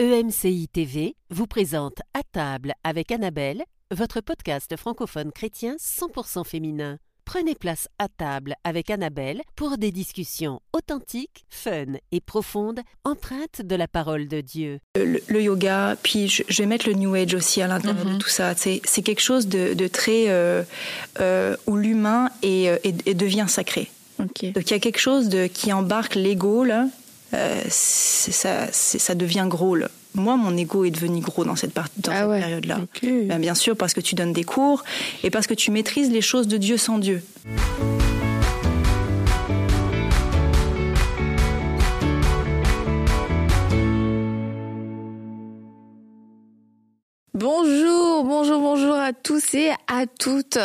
EMCI TV vous présente À table avec Annabelle, votre podcast francophone chrétien 100% féminin. Prenez place à table avec Annabelle pour des discussions authentiques, fun et profondes, empreintes de la parole de Dieu. Le, le yoga, puis je, je vais mettre le New Age aussi à l'intérieur de tout ça. C'est quelque chose de, de très euh, euh, où l'humain est, euh, est- est- devient sacré. Donc il y a quelque chose de, qui embarque l'ego là. Euh, ça, ça devient gros. Là. Moi, mon ego est devenu gros dans cette, dans Ah cette ouais. période-là. Ben, bien sûr, parce que tu donnes des cours et parce que tu maîtrises les choses de Dieu sans Dieu. Bonjour, bonjour, bonjour à tous et à toutes.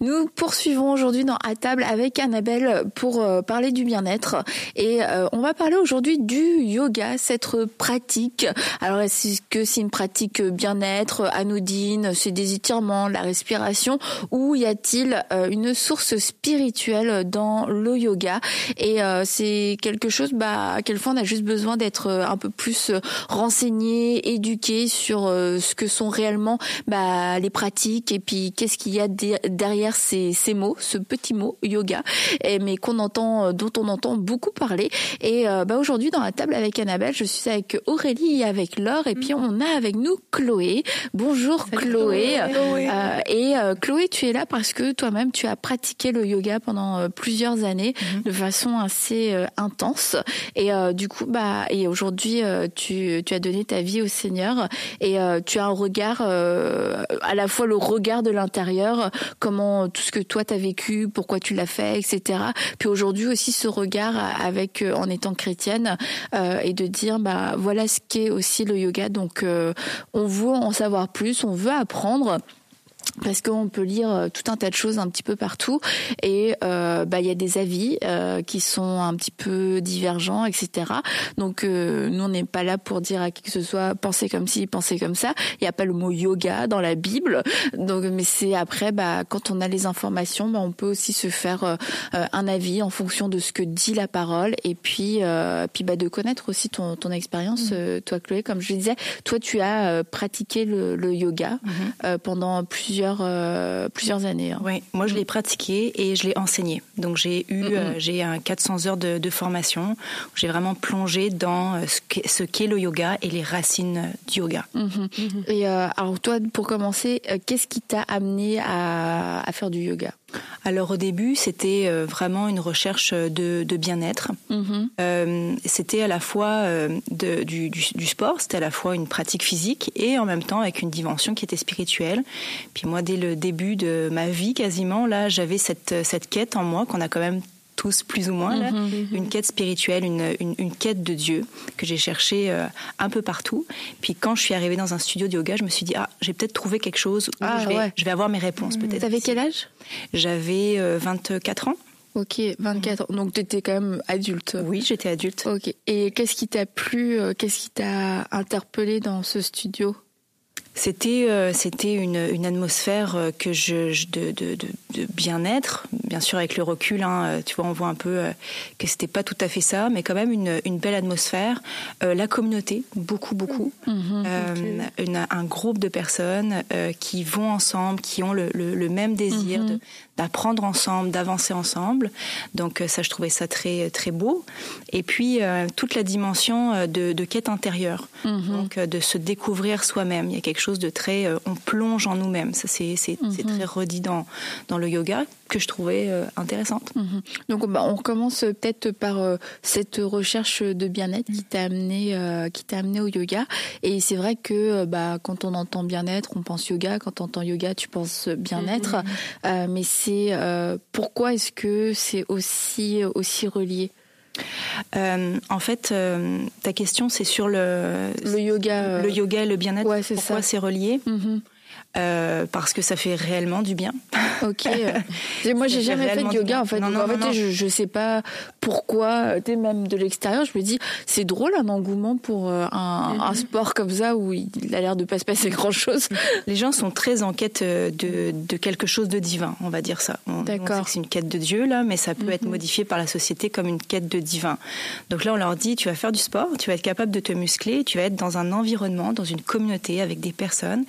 Nous poursuivons aujourd'hui dans À table avec Annabelle pour euh, parler du bien-être et euh, on va parler aujourd'hui du yoga, cette pratique. Alors est-ce que c'est une pratique bien-être anodine, c'est des étirements, la respiration ou y a-t-il euh, une source spirituelle dans le yoga? Et euh, c'est quelque chose bah quelquefois on a juste besoin d'être euh, un peu plus euh, renseigné, éduqué sur euh, ce que sont réellement bah, les pratiques et puis qu'est-ce qu'il y a de- derrière ces, ces mots, ce petit mot yoga, et, mais qu'on entend, euh, dont on entend beaucoup parler. Et euh, bah, aujourd'hui dans la table avec Annabelle, je suis avec Aurélie et avec Laure et puis on a avec nous Chloé. Bonjour Chloé. Euh, et euh, Chloé, tu es là parce que toi-même tu as pratiqué le yoga pendant plusieurs années de façon assez intense. Et du coup, bah, et aujourd'hui, tu, tu as donné ta vie au Seigneur et tu as un regard, euh, à la fois le regard de l'intérieur, comment tout ce que toi t'as vécu, pourquoi tu l'as fait, etc. Puis aujourd'hui aussi ce regard avec, euh, en étant chrétienne, euh, et de dire, bah voilà ce qu'est aussi le yoga. Donc, euh, on veut en savoir plus, on veut apprendre parce qu'on peut lire euh, tout un tas de choses un petit peu partout. Et euh, bah il y a des avis euh, qui sont un petit peu divergents etc donc euh, nous on n'est pas là pour dire à qui que ce soit pensez comme ci pensez comme ça. Il n'y a pas le mot yoga dans la Bible. Donc mais c'est après bah quand on a les informations bah, on peut aussi se faire euh, euh, un avis en fonction de ce que dit la parole. Et puis euh, puis bah de connaître aussi ton ton expérience euh, toi Chloé. Comme je disais toi tu as euh, pratiqué le, le yoga euh, pendant plusieurs euh, plusieurs années. hein. Oui, moi je l'ai pratiqué et je l'ai enseigné. Donc j'ai eu euh, j'ai un 400 heures de, de formation. J'ai vraiment plongé dans euh, ce qu'est le yoga et les racines du yoga. Mhm. Et euh, alors toi, pour commencer, euh, qu'est-ce qui t'a amené à, à faire du yoga? Alors au début, c'était euh, vraiment une recherche de, de bien-être. Mhm. Euh, c'était à la fois euh, de- du, du- du sport, c'était à la fois une pratique physique et en même temps avec une dimension qui était spirituelle. Puis moi, dès le début de ma vie, quasiment, là, j'avais cette, cette quête en moi qu'on a quand même tous plus ou moins, là, une quête spirituelle, une, une, une quête de Dieu que j'ai cherché euh, un peu partout. Puis quand je suis arrivée dans un studio de yoga, je me suis dit, ah, j'ai peut-être trouvé quelque chose où Ah, je, vais, ouais. je vais avoir mes réponses peut-être. T'avais quel âge? J'avais euh, 24 ans. Ok, 24 ans. Donc t'étais quand même adulte. Oui, j'étais adulte. Ok. Et qu'est-ce qui t'a plu euh, Qu'est-ce qui t'a interpellé dans ce studio? C'était euh, c'était une, une atmosphère euh, que je, je- de, de, de, de bien-être, bien sûr avec le recul, hein, euh, tu vois, on voit un peu que c'était pas tout à fait ça, mais quand même une, une belle atmosphère. Euh, la communauté, beaucoup beaucoup, Mhm. Euh, une- un groupe de personnes qui vont ensemble, qui ont le, le, le même désir de- d'apprendre ensemble, d'avancer ensemble. Donc ça, je trouvais ça très très beau. Et puis toute la dimension de, quête intérieure, donc de se découvrir soi-même. Il y a quelque chose de très, euh, on plonge en nous-mêmes. Ça c'est c'est très redit dans dans le yoga que je trouvais euh, intéressante. Mhm. Donc bah, on commence peut-être par euh, cette recherche de bien-être qui t'a amené euh, qui t'a amené au yoga et c'est vrai que bah quand on entend bien-être on pense yoga quand on entend yoga tu penses bien-être Euh, mais c'est pourquoi est-ce que c'est aussi aussi relié? Euh, en fait, euh, ta question c'est sur le le yoga euh, le yoga et le bien-être. ouais, Pourquoi c'est relié? Mhm. Euh, parce que ça fait réellement du bien. Ok. moi, j'ai jamais fait de yoga en fait. en fait, Je, je sais pas pourquoi. Même de l'extérieur, je me dis c'est drôle un engouement pour euh, un, un, sport comme ça où il a l'air de pas se passer grand chose. Les gens sont très en quête euh, de, de quelque chose de divin, on va dire ça. D'accord. C'est une quête de Dieu là, mais ça peut être mhm. modifié par la société comme une quête de divin. Donc là, on leur dit tu vas faire du sport, tu vas être capable de te muscler, tu vas être dans un environnement, dans une communauté avec des personnes,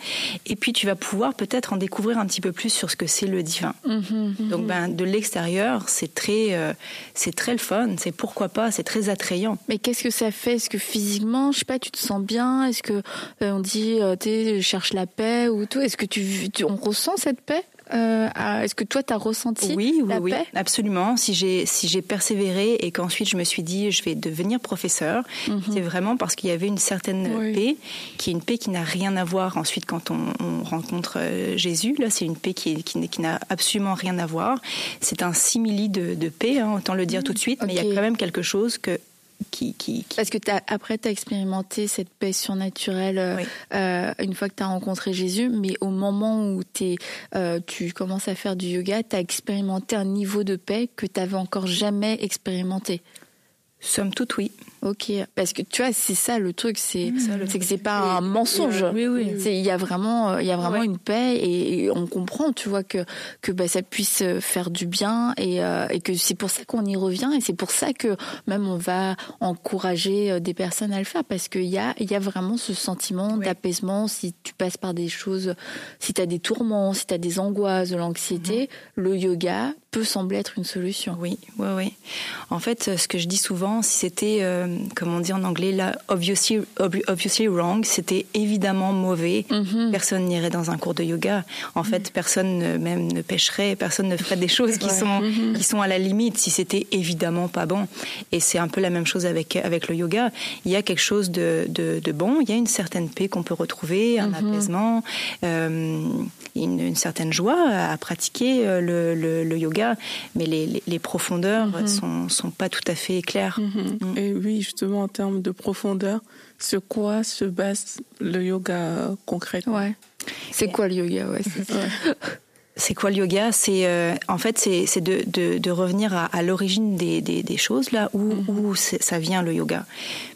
et puis tu vas pouvoir peut-être en découvrir un petit peu plus sur ce que c'est le divin. Mhm, mhm. Donc ben, de l'extérieur, c'est très, euh, c'est très le fun, c'est pourquoi pas, c'est très attrayant. Mais qu'est-ce que ça fait? Est-ce que physiquement, je sais pas, tu te sens bien? Est-ce que euh, on dit, euh, tu cherches la paix ou tout? Est-ce que tu, on ressent cette paix? Euh, Est-ce que toi, tu as ressenti oui, la oui, paix? absolument. Si j'ai si j'ai persévéré et qu'ensuite je me suis dit je vais devenir professeur, mhm. c'est vraiment parce qu'il y avait une certaine paix, qui est une paix qui n'a rien à voir ensuite quand on, rencontre euh, Jésus. Là, c'est une paix qui, qui, qui n'a absolument rien à voir. C'est un simili de, de paix, hein, autant le dire mhm. tout de suite, mais il y a quand même quelque chose que parce que as, après, tu as expérimenté cette paix surnaturelle euh, euh, une fois que tu as rencontré Jésus, mais au moment où es, euh, tu commences à faire du yoga, tu as expérimenté un niveau de paix que tu n'avais encore jamais expérimenté. Somme toute, oui. Ok, parce que tu vois, c'est ça le truc, c'est que c'est pas un mensonge. Oui, oui. Il y a vraiment, il y a vraiment une paix et, on comprend, tu vois, que que bah, ça puisse faire du bien et, euh, et que c'est pour ça qu'on y revient et c'est pour ça que même on va encourager euh, des personnes à le faire parce qu'il y a il y a vraiment ce sentiment d'apaisement si tu passes par des choses, si tu as des tourments, si tu as des angoisses, de l'anxiété, mhm. le yoga peut sembler être une solution. Oui, oui, oui. En fait, ce que je dis souvent, si c'était euh, comme on dit en anglais, là, obviously, obviously wrong, c'était évidemment mauvais. Mhm. Personne n'irait dans un cours de yoga. En fait, personne ne, même ne pêcherait, personne ne ferait des choses qui sont mhm. qui sont à la limite si c'était évidemment pas bon. Et c'est un peu la même chose avec avec le yoga. Il y a quelque chose de, de, bon. Il y a une certaine paix qu'on peut retrouver, un apaisement, euh, une, certaine joie à pratiquer euh, le, le, yoga. Mais les, les, profondeurs sont sont pas tout à fait claires. Mm. Et oui, justement en termes de profondeur, sur quoi se base le yoga euh, concrètement Ouais. C'est quoi le yoga? Ouais, c'est quoi le yoga? C'est euh, en fait c'est de, de, de, revenir à, à l'origine des, des, des, choses là où, mm-hmm. où ça vient le yoga.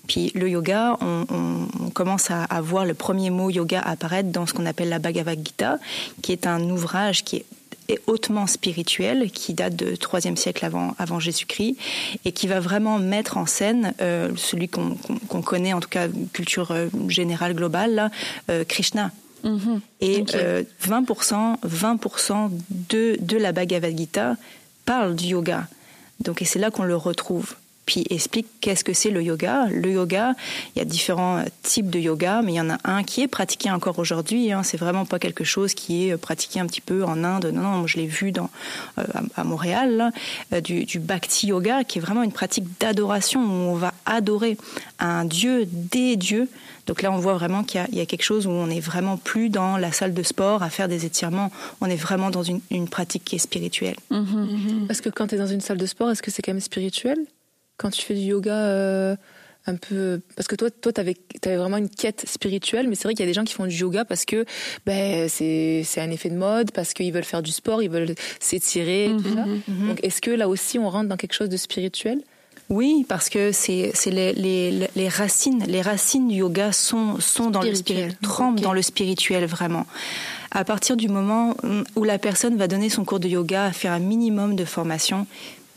Puis le yoga, on, on, commence à, à, voir le premier mot yoga apparaître dans ce qu'on appelle la Bhagavad Gita, qui est un ouvrage qui est est hautement spirituel, qui date de 3e siècle avant, avant Jésus-Christ, et qui va vraiment mettre en scène euh, celui qu'on connaît, en tout cas culture euh, générale globale, là, euh, Krishna. Mm-hmm. Et 20%, 20% de, de la Bhagavad Gita parle du yoga. Donc, et c'est là qu'on le retrouve puis explique qu'est-ce que c'est le yoga. Le yoga, il y a différents types de yoga, mais il y en a un qui est pratiqué encore aujourd'hui. Hein. C'est vraiment pas quelque chose qui est pratiqué un petit peu en Inde. Non, non, moi je l'ai vu dans, euh, à Montréal, euh, du, du bhakti yoga, qui est vraiment une pratique d'adoration où on va adorer un dieu, des dieux. Donc là, on voit vraiment qu'il y, y, a quelque chose où on n'est vraiment plus dans la salle de sport à faire des étirements. On est vraiment dans une, une pratique qui est spirituelle. Mm-hmm. Parce que quand tu es dans une salle de sport, est-ce que c'est quand même spirituel? Quand tu fais du yoga euh, un peu parce que toi toi tu avais vraiment une quête spirituelle mais c'est vrai qu'il y a des gens qui font du yoga parce que ben c'est c'est un effet de mode parce qu'ils veulent faire du sport ils veulent s'étirer tout ça mhm. Mhm. donc est-ce que là aussi on rentre dans quelque chose de spirituel? Oui, parce que c'est les, les, les, racines, les racines du yoga sont sont dans le spirituel, trempent dans le spirituel vraiment. À partir du moment où la personne va donner son cours de yoga, faire un minimum de formation,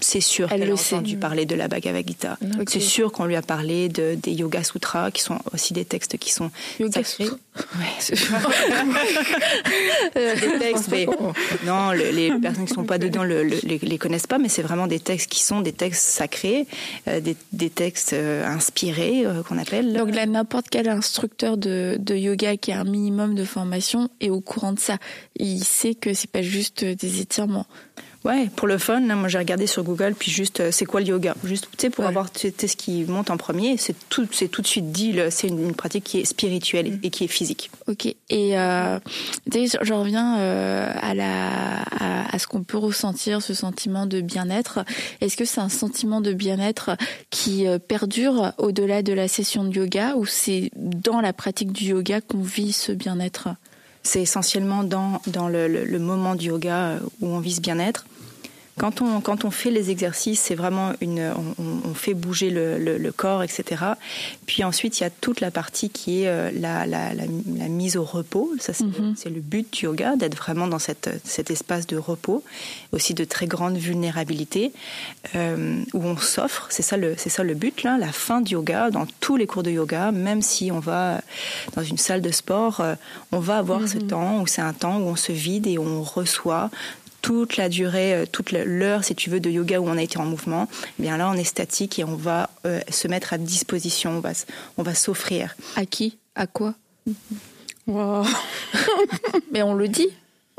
c'est sûr qu'elle a entendu parler de la Bhagavad Gita. C'est sûr qu'on lui a parlé de, des Yoga Sutras, qui sont aussi des textes qui sont yoga sacrés. Ouais, des textes, mais non, les personnes qui sont pas dedans le, les, les, connaissent pas, mais c'est vraiment des textes qui sont des textes sacrés, euh, des, des, textes euh, inspirés euh, qu'on appelle. Donc là, n'importe quel instructeur de, de, yoga qui a un minimum de formation est au courant de ça. Il sait que c'est pas juste des étirements. Ouais, pour le fun, là, moi j'ai regardé sur Google, puis juste euh, c'est quoi le yoga? Juste, tu sais, pour avoir ce qui monte en premier, c'est tout, c'est tout de suite dit, c'est une, pratique qui est spirituelle et, qui est physique. Ok. Et euh, je reviens euh, à la à, ce qu'on peut ressentir, ce sentiment de bien-être. Est-ce que c'est un sentiment de bien-être qui euh, perdure au-delà de la session de yoga, ou c'est dans la pratique du yoga qu'on vit ce bien-être? C'est essentiellement dans, dans le, le, moment du yoga euh, où on vise bien-être. Quand on, quand on fait les exercices, c'est vraiment une, on, on, fait bouger le, le, le, corps, etc. Puis ensuite, il y a toute la partie qui est euh, la, la, la, la mise au repos. Ça, c'est mm -hmm. le but du yoga, d'être vraiment dans cette, cet espace de repos, aussi de très grande vulnérabilité, euh, où on s'offre. C'est ça, le, ça le but, là, la fin du yoga, dans tous les cours de yoga, même si on va dans une salle de sport, euh, on va avoir mm -hmm. ce temps où c'est un temps où on se vide et on reçoit toute la durée, euh, toute l'heure, si tu veux, de yoga où on a été en mouvement, eh bien là, on est statique et on va euh, se mettre à disposition, on va, on va s'offrir. À qui? À quoi? Wow. Mais on le dit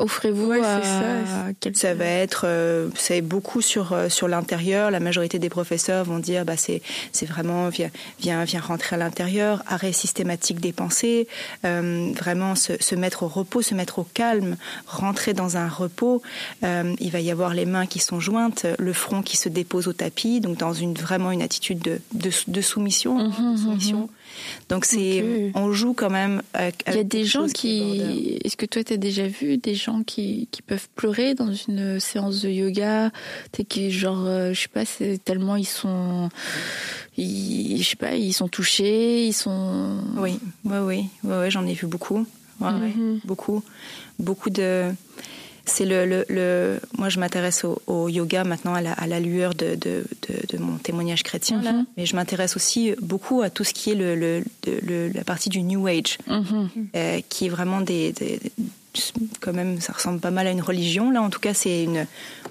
offrez-vous ouais, à ça. Quel... ça va être euh, c'est beaucoup sur euh, sur l'intérieur. La majorité des professeurs vont dire bah c'est c'est vraiment viens viens viens rentrer à l'intérieur. Arrêt systématique des pensées. Euh, vraiment se, se mettre au repos se mettre au calme. Rentrer dans un repos. Euh, il va y avoir les mains qui sont jointes le front qui se dépose au tapis. Donc dans une vraiment une attitude de de, de soumission, Mhm, mm -hmm, de soumission. Donc c'est okay. on joue quand même. Avec, Il y a des gens qui. Est-ce que toi tu as déjà vu des gens qui, qui peuvent pleurer dans une séance de yoga, t'es qui genre euh, je sais pas c'est tellement ils sont ils, je sais pas ils sont touchés ils sont. Oui oui oui ouais, j'en ai vu beaucoup ouais, mm -hmm. ouais, beaucoup beaucoup de c'est le, le, le, moi je m'intéresse au, au, yoga maintenant à la, à la lueur de, de, de, de, mon témoignage chrétien mm -hmm. là, mais je m'intéresse aussi beaucoup à tout ce qui est le, la partie du New Age, mm -hmm. euh, qui est vraiment des, des, quand même ça ressemble pas mal à une religion là en tout cas c'est une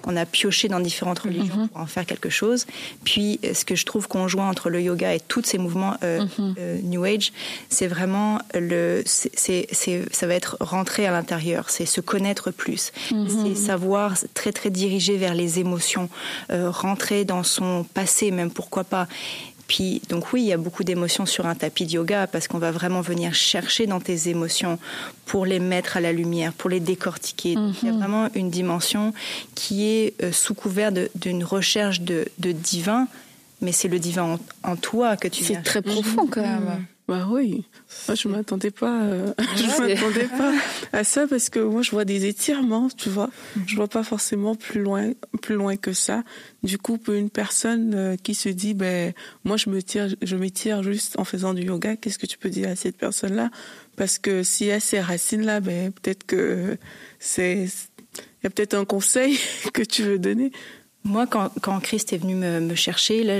on a pioché dans différentes religions mm -hmm. pour en faire quelque chose puis ce que je trouve conjoint entre le yoga et tous ces mouvements euh, mm -hmm. euh, New Age c'est vraiment le c'est ça va être rentrer à l'intérieur c'est se connaître plus mm -hmm. c'est savoir très très diriger vers les émotions euh, rentrer dans son passé même pourquoi pas puis, donc oui, il y a beaucoup d'émotions sur un tapis de yoga parce qu'on va vraiment venir chercher dans tes émotions pour les mettre à la lumière, pour les décortiquer. Il y a vraiment une dimension qui est euh, sous couvert d'une recherche de, de, divin, mais c'est le divin en, en, toi que tu C'est très profond quand même. Bah oui, moi je m'attendais pas, euh, je m'attendais pas à ça parce que moi je vois des étirements, tu vois. -hmm. Je vois pas forcément plus loin, plus loin que ça. Du coup, pour une personne euh, qui se dit, ben moi je me tire, je m'étire juste en faisant du yoga, qu'est-ce que tu peux dire à cette personne-là? Parce que si elle ces racines-là, ben peut-être que c'est, il y a peut-être un conseil que tu veux donner. Moi, quand, quand Christ est venu me, me chercher, là,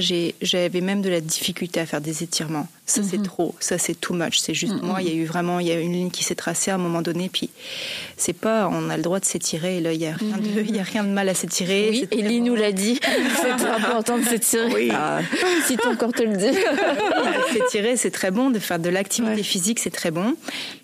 j'avais même de la difficulté à faire des étirements. Ça, mm -hmm. c'est trop. Ça, c'est too much. C'est juste mm -hmm. moi. Il y a eu vraiment, il y a une ligne qui s'est tracée à un moment donné. Puis, c'est pas, on a le droit de s'étirer. Là, il y a rien de, il y a rien de mal à s'étirer. Oui, Elie nous l'a dit. c'est important de s'étirer. Oui. Ah, si ton corps te le dit. s'étirer, c'est très bon. De faire de l'activité ouais. physique, c'est très bon.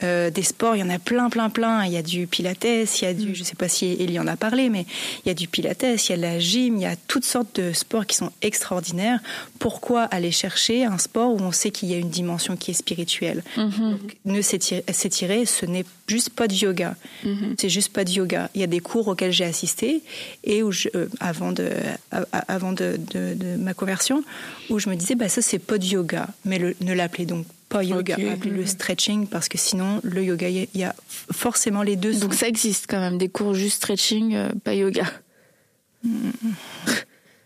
Euh, des sports, il y en a plein, plein, plein. Il y a du pilates, il y a du, mm. je sais pas si Elie en a parlé, mais il y a du pilates, il y a de la gym, il y a toutes sortes de sports qui sont extraordinaires. Pourquoi aller chercher un sport où on sait qu'il y a une dimension qui est spirituelle mm -hmm. Donc, Ne s'étirer, ce n'est juste pas du yoga. Mm -hmm. C'est juste pas du yoga. Il y a des cours auxquels j'ai assisté et où je, euh, avant de, euh, avant de, de, de, ma conversion, où je me disais, bah ça c'est pas du yoga, mais le, ne l'appelez donc pas yoga, okay. appelez-le stretching parce que sinon le yoga, il y, y, a forcément les deux. Donc ça existe quand même des cours juste stretching, euh, pas yoga.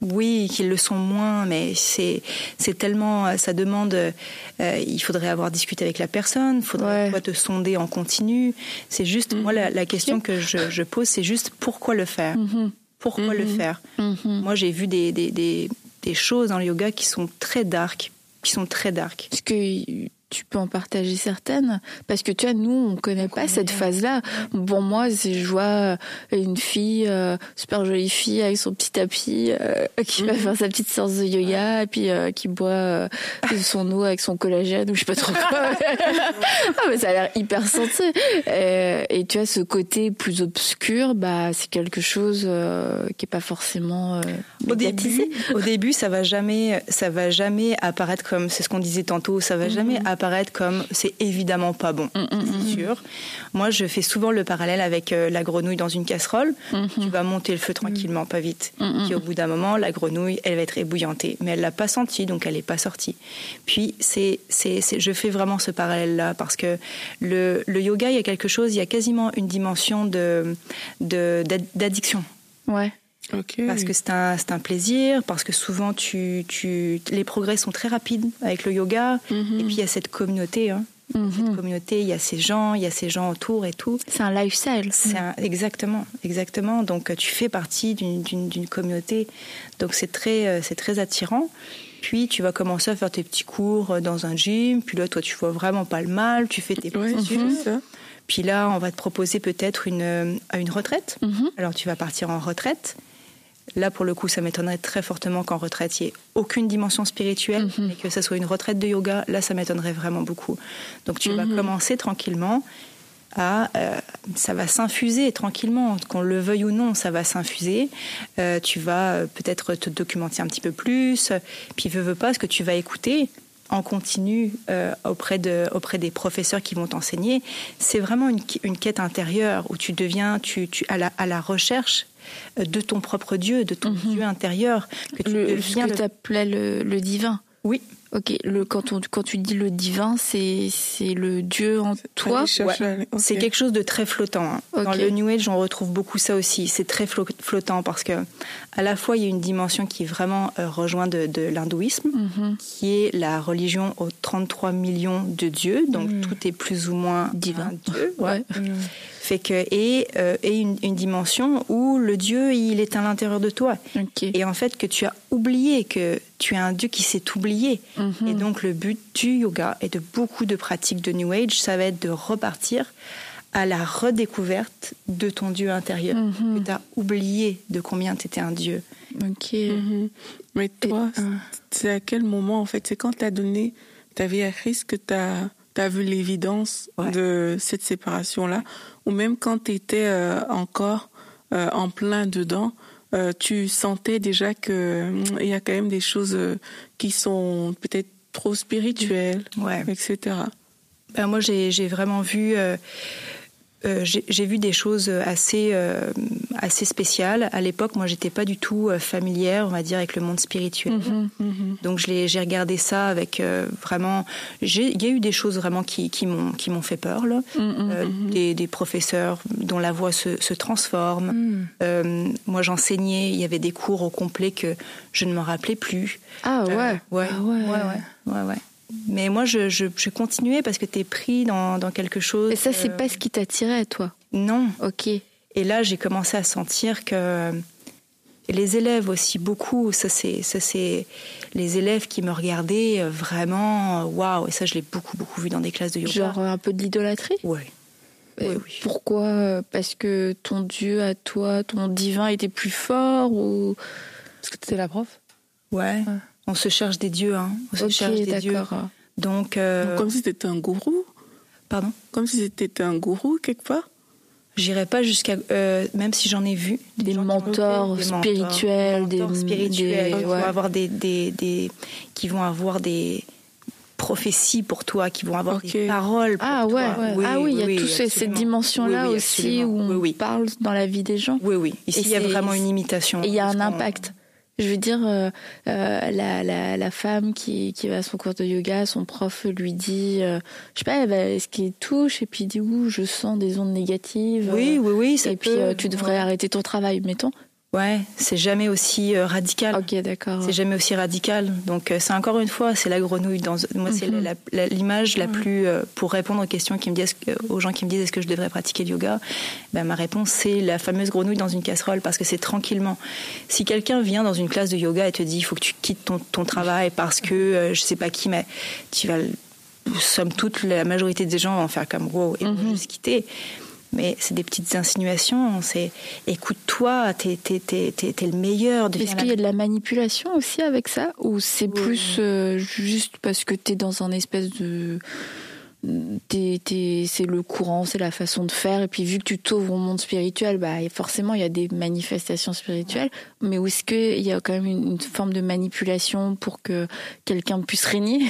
Oui, qu'ils le sont moins, mais c'est c'est tellement ça demande. Euh, il faudrait avoir discuté avec la personne, il faudrait ouais. te sonder en continu. C'est juste moi la, la question que je, je pose, c'est juste pourquoi le faire? -hmm. Pourquoi le faire? Moi, j'ai vu des, des, des des choses dans le yoga qui sont très dark, qui sont très dark. Parce que tu peux en partager certaines. Parce que tu vois nous on connaît pas cette phase là bon moi je vois une fille euh, super jolie fille avec son petit tapis euh, qui va faire sa petite séance de yoga et puis euh, qui boit son eau avec son collagène ou je sais pas trop quoi. Ah, mais ça a l'air hyper santé et, et tu vois ce côté plus obscur bah c'est quelque chose qui est pas forcément au début au début ça va jamais ça va jamais apparaître comme c'est ce qu'on disait tantôt ça va -hmm. jamais apparaître apparaître comme c'est évidemment pas bon, mm, mm, c'est sûr. Moi, je fais souvent le parallèle avec euh, la grenouille dans une casserole. Tu vas monter le feu tranquillement, pas vite. Puis au bout d'un moment, la grenouille, elle va être ébouillantée, mais elle l'a pas senti, donc elle n'est pas sortie. Puis c'est, c'est, je fais vraiment ce parallèle-là parce que le, le yoga, il y a quelque chose, il y a quasiment une dimension de, de d'addiction. Ouais. Parce que c'est un, un, plaisir, parce que souvent tu, tu, les progrès sont très rapides avec le yoga. Mhm. Et puis il y a cette communauté. Hein. Mhm. Cette communauté, il y a ces gens, il y a ces gens autour et tout. C'est un lifestyle. C'est exactement, exactement. Donc tu fais partie d'une communauté. Donc c'est très, euh, c'est très attirant. Puis tu vas commencer à faire tes petits cours euh, dans un gym. Puis là, toi, tu vois vraiment pas le mal. Tu fais tes processus. Puis là, on va te proposer peut-être une, euh, une retraite. Mhm. Alors tu vas partir en retraite. Là, pour le coup, ça m'étonnerait très fortement qu'en retraite, il n'y ait aucune dimension spirituelle, mhm. et que ça soit une retraite de yoga. Là, ça m'étonnerait vraiment beaucoup. Donc, tu vas mhm. commencer tranquillement à. Euh, ça va s'infuser tranquillement, qu'on le veuille ou non, ça va s'infuser. Euh, tu vas euh, peut-être te documenter un petit peu plus. Puis, veux, veux pas, ce que tu vas écouter en continu auprès, de, auprès des professeurs qui vont t'enseigner, c'est vraiment une, une, quête intérieure où tu deviens tu, tu, à, la, à la recherche de ton propre Dieu, de ton mhm. Dieu intérieur. Que tu le, ce que tu appelais le, divin. Oui. Ok, le, quand, on, quand tu dis le divin, c'est le Dieu en toi C'est quelque chose de très flottant. Hein. Dans le New Age, on retrouve beaucoup ça aussi. C'est très flottant parce que à la fois, il y a une dimension qui est vraiment euh, rejointe de, l'hindouisme, mhm. qui est la religion aux 33 millions de dieux. Donc, mhm. tout est plus ou moins divin. Dieu. Ouais. Fait que, et, euh, et une, dimension où le Dieu, il est à l'intérieur de toi. Et en fait, que tu as oublié que tu es un Dieu qui s'est oublié. Mhm. Et donc, le but du yoga et de beaucoup de pratiques de New Age, ça va être de repartir à la redécouverte de ton Dieu intérieur, mhm. que tu as oublié de combien tu étais un Dieu. Ok. Mhm. Mais toi, c'est à quel moment, en fait, c'est quand tu as donné ta vie à Christ que tu as tu as vu l'évidence de cette séparation-là, ou même quand tu étais euh, encore euh, en plein dedans, euh, tu sentais déjà que il y a quand même des choses qui sont peut-être trop spirituelles, etc. Ben moi, j'ai vraiment vu euh, j'ai vu des choses assez euh, assez spéciales. À l'époque, moi, j'étais pas du tout euh, familière, on va dire, avec le monde spirituel. Mhm, mhm. Donc, j'ai regardé ça avec vraiment. Il y a eu des choses vraiment qui, qui m'ont qui m'ont fait peur là. Mhm, des, des, professeurs dont la voix se, se transforme. moi, j'enseignais. Il y avait des cours au complet que je ne me rappelais plus. Ah ouais. ouais. ouais. ouais. ouais. ouais. Mais moi, je, je, je continuais parce que tu es pris dans, dans, quelque chose. Et ça, c'est pas ce qui t'attirait, toi Non. Ok. Et là, j'ai commencé à sentir que les élèves aussi beaucoup. Ça, c'est ça, c'est les élèves qui me regardaient euh, vraiment. Waouh Et ça, je l'ai beaucoup, beaucoup vu dans des classes de yoga. Genre un peu de l'idolâtrie. Ouais. Oui, oui. Pourquoi Parce que ton Dieu à toi, ton divin était plus fort ou parce que tu étais la prof Ouais. ouais. On se cherche des dieux, hein. On se cherche des dieux. Donc, euh... comme si c'était un gourou. Pardon? Comme si c'était un gourou quelque part. J'irai pas jusqu'à euh, même si j'en ai vu des, mentors spirituels, des, mentors spirituels, qui vont avoir des, des, des, qui vont avoir des prophéties pour toi, qui vont avoir des paroles pour ah, ouais, toi. Oui, ah oui, il y a toute cette dimension-là aussi où on parle dans la vie des gens. Oui, oui. Ici, il y a vraiment une imitation. Et il y a un impact. Je veux dire, euh, euh, la, la, la, femme qui, qui va à son cours de yoga, son prof lui dit, euh, je sais pas, bah, ce qui touche, et puis il dit, ouh, je sens des ondes négatives. Oui, oui, oui. Ça et puis tu devrais arrêter ton travail, mettons. Ouais, c'est jamais aussi euh, radical. Ok, d'accord. C'est jamais aussi radical. Donc euh, c'est encore une fois, c'est la grenouille. Dans moi, c'est mhm. l'image la, plus euh, pour répondre aux questions qui me disent, aux gens qui me disent est-ce que je devrais pratiquer le yoga? Ben ma réponse c'est la fameuse grenouille dans une casserole parce que c'est tranquillement. Si quelqu'un vient dans une classe de yoga et te dit il faut que tu quittes ton, ton travail parce que je sais pas qui, mais tu vas somme toute la majorité des gens vont faire comme wow et vont mhm. juste quitter mais c'est des petites insinuations. C'est écoute-toi, t'es, es, le meilleur. Est-ce qu'il y a de la manipulation aussi avec ça Ou c'est plus euh, juste parce que t'es dans un espèce de. c'est le courant, c'est la façon de faire. Et puis vu que tu t'ouvres au monde spirituel, bah, forcément il y a des manifestations spirituelles. Mais est-ce qu'il y a quand même une forme de manipulation pour que quelqu'un puisse régner?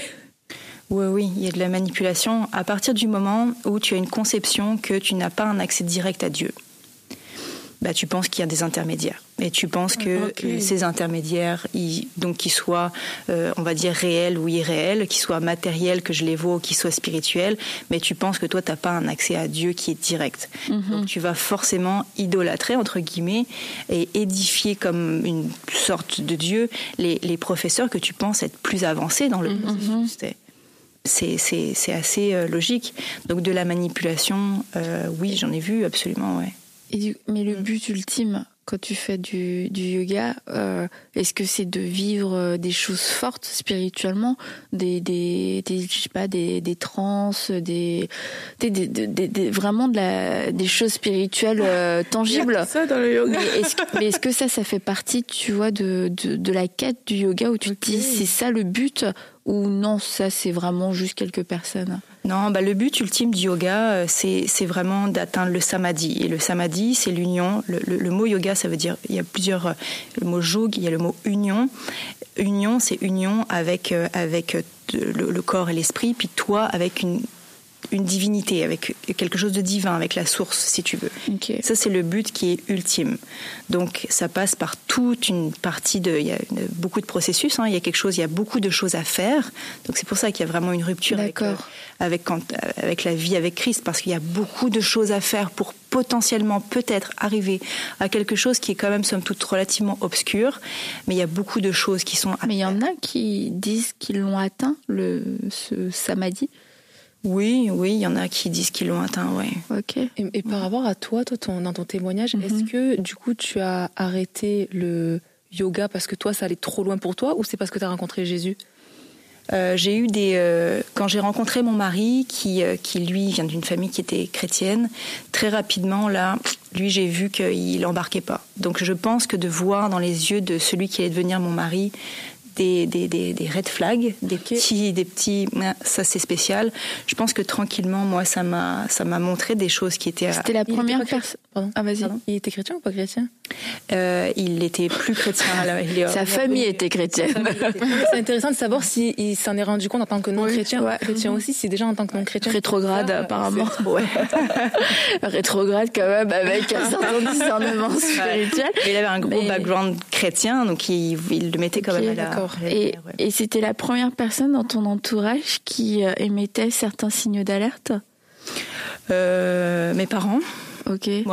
Oui, oui, il y a de la manipulation à partir du moment où tu as une conception que tu n'as pas un accès direct à Dieu. Bah, tu penses qu'il y a des intermédiaires et tu penses que ces intermédiaires, ils- donc qu'ils soient, euh, on va dire réels ou irréels, qu'ils soient matériels, que je les vois, qu'ils soient spirituels, mais tu penses que toi, tu n'as pas un accès à Dieu qui est direct. Donc tu vas forcément idolâtrer entre guillemets et édifier comme une sorte de Dieu les, les professeurs que tu penses être plus avancés dans le processus. C'est- c'est, c'est, c'est assez euh, logique. Donc de la manipulation, euh, oui, j'en ai vu absolument, ouais. Et du- mais Mm. le but ultime, quand tu fais du, du yoga, euh, est-ce que c'est de vivre euh, des choses fortes spirituellement, des, des, des je sais pas, des, des trans, des, vraiment de la, des choses spirituelles euh, tangibles? Ça dans le yoga. Mais est-ce, que- mais est-ce que ça, ça fait partie, tu vois, de, de, de la quête du yoga où tu te dis c'est ça le but ou non, ça c'est vraiment juste quelques personnes? Non, bah, le but ultime du yoga, euh, c'est, vraiment d'atteindre le samadhi. Et le samadhi, c'est l'union. Le, mot yoga, ça veut dire, il y a plusieurs, euh, le mot jog, il y a le mot union. Union, c'est union avec, euh, le corps et l'esprit, puis toi avec une, une divinité, avec quelque chose de divin, avec la source, si tu veux. Ça, c'est le but qui est ultime. Donc, ça passe par toute une partie de. Il y a une- beaucoup de processus. hein. il y a quelque chose, il y a beaucoup de choses à faire. Donc, c'est pour ça qu'il y a vraiment une rupture avec, euh, avec, quand- avec la vie avec Christ, parce qu'il y a beaucoup de choses à faire pour potentiellement, peut-être, arriver à quelque chose qui est quand même, somme toute, relativement obscur. Mais il y a beaucoup de choses qui sont. à Mais il y en a qui disent qu'ils l'ont atteint, le, ce samadhi. Oui, oui, il y en a qui disent qu'ils l'ont atteint, ouais. Ok. Et, et par rapport à toi, toi ton- dans ton témoignage, Mhm. est-ce que du coup tu as arrêté le yoga parce que toi ça allait trop loin pour toi ou c'est parce que tu as rencontré Jésus? Euh, j'ai eu des euh, quand j'ai rencontré mon mari qui euh, qui lui vient d'une famille qui était chrétienne très rapidement là lui j'ai vu qu'il embarquait pas donc je pense que de voir dans les yeux de celui qui allait devenir mon mari des, des, des, des red flags, des petits, des petits, ça c'est spécial. Je pense que tranquillement, moi, ça m'a, ça m'a montré des choses qui étaient. C'était la première personne. Pardon. Ah, vas-y. Il était chrétien ou pas chrétien Euh, il était plus chrétien. alors, il est- Sa famille était chrétienne. C'est intéressant de savoir s'il il s'en est rendu compte en tant que non chrétien, ouais. chrétien aussi, si déjà en tant que non chrétien. Rétrograde, Ça, apparemment. Ouais. Rétrograde, quand même, avec un certain discernement spirituel. Il avait un gros Mais- background chrétien, donc il, il le mettait quand même à la. D'accord. Et, c'était la première personne dans ton entourage qui euh, émettait certains signaux d'alerte? Euh, mes parents, Ok. ouais.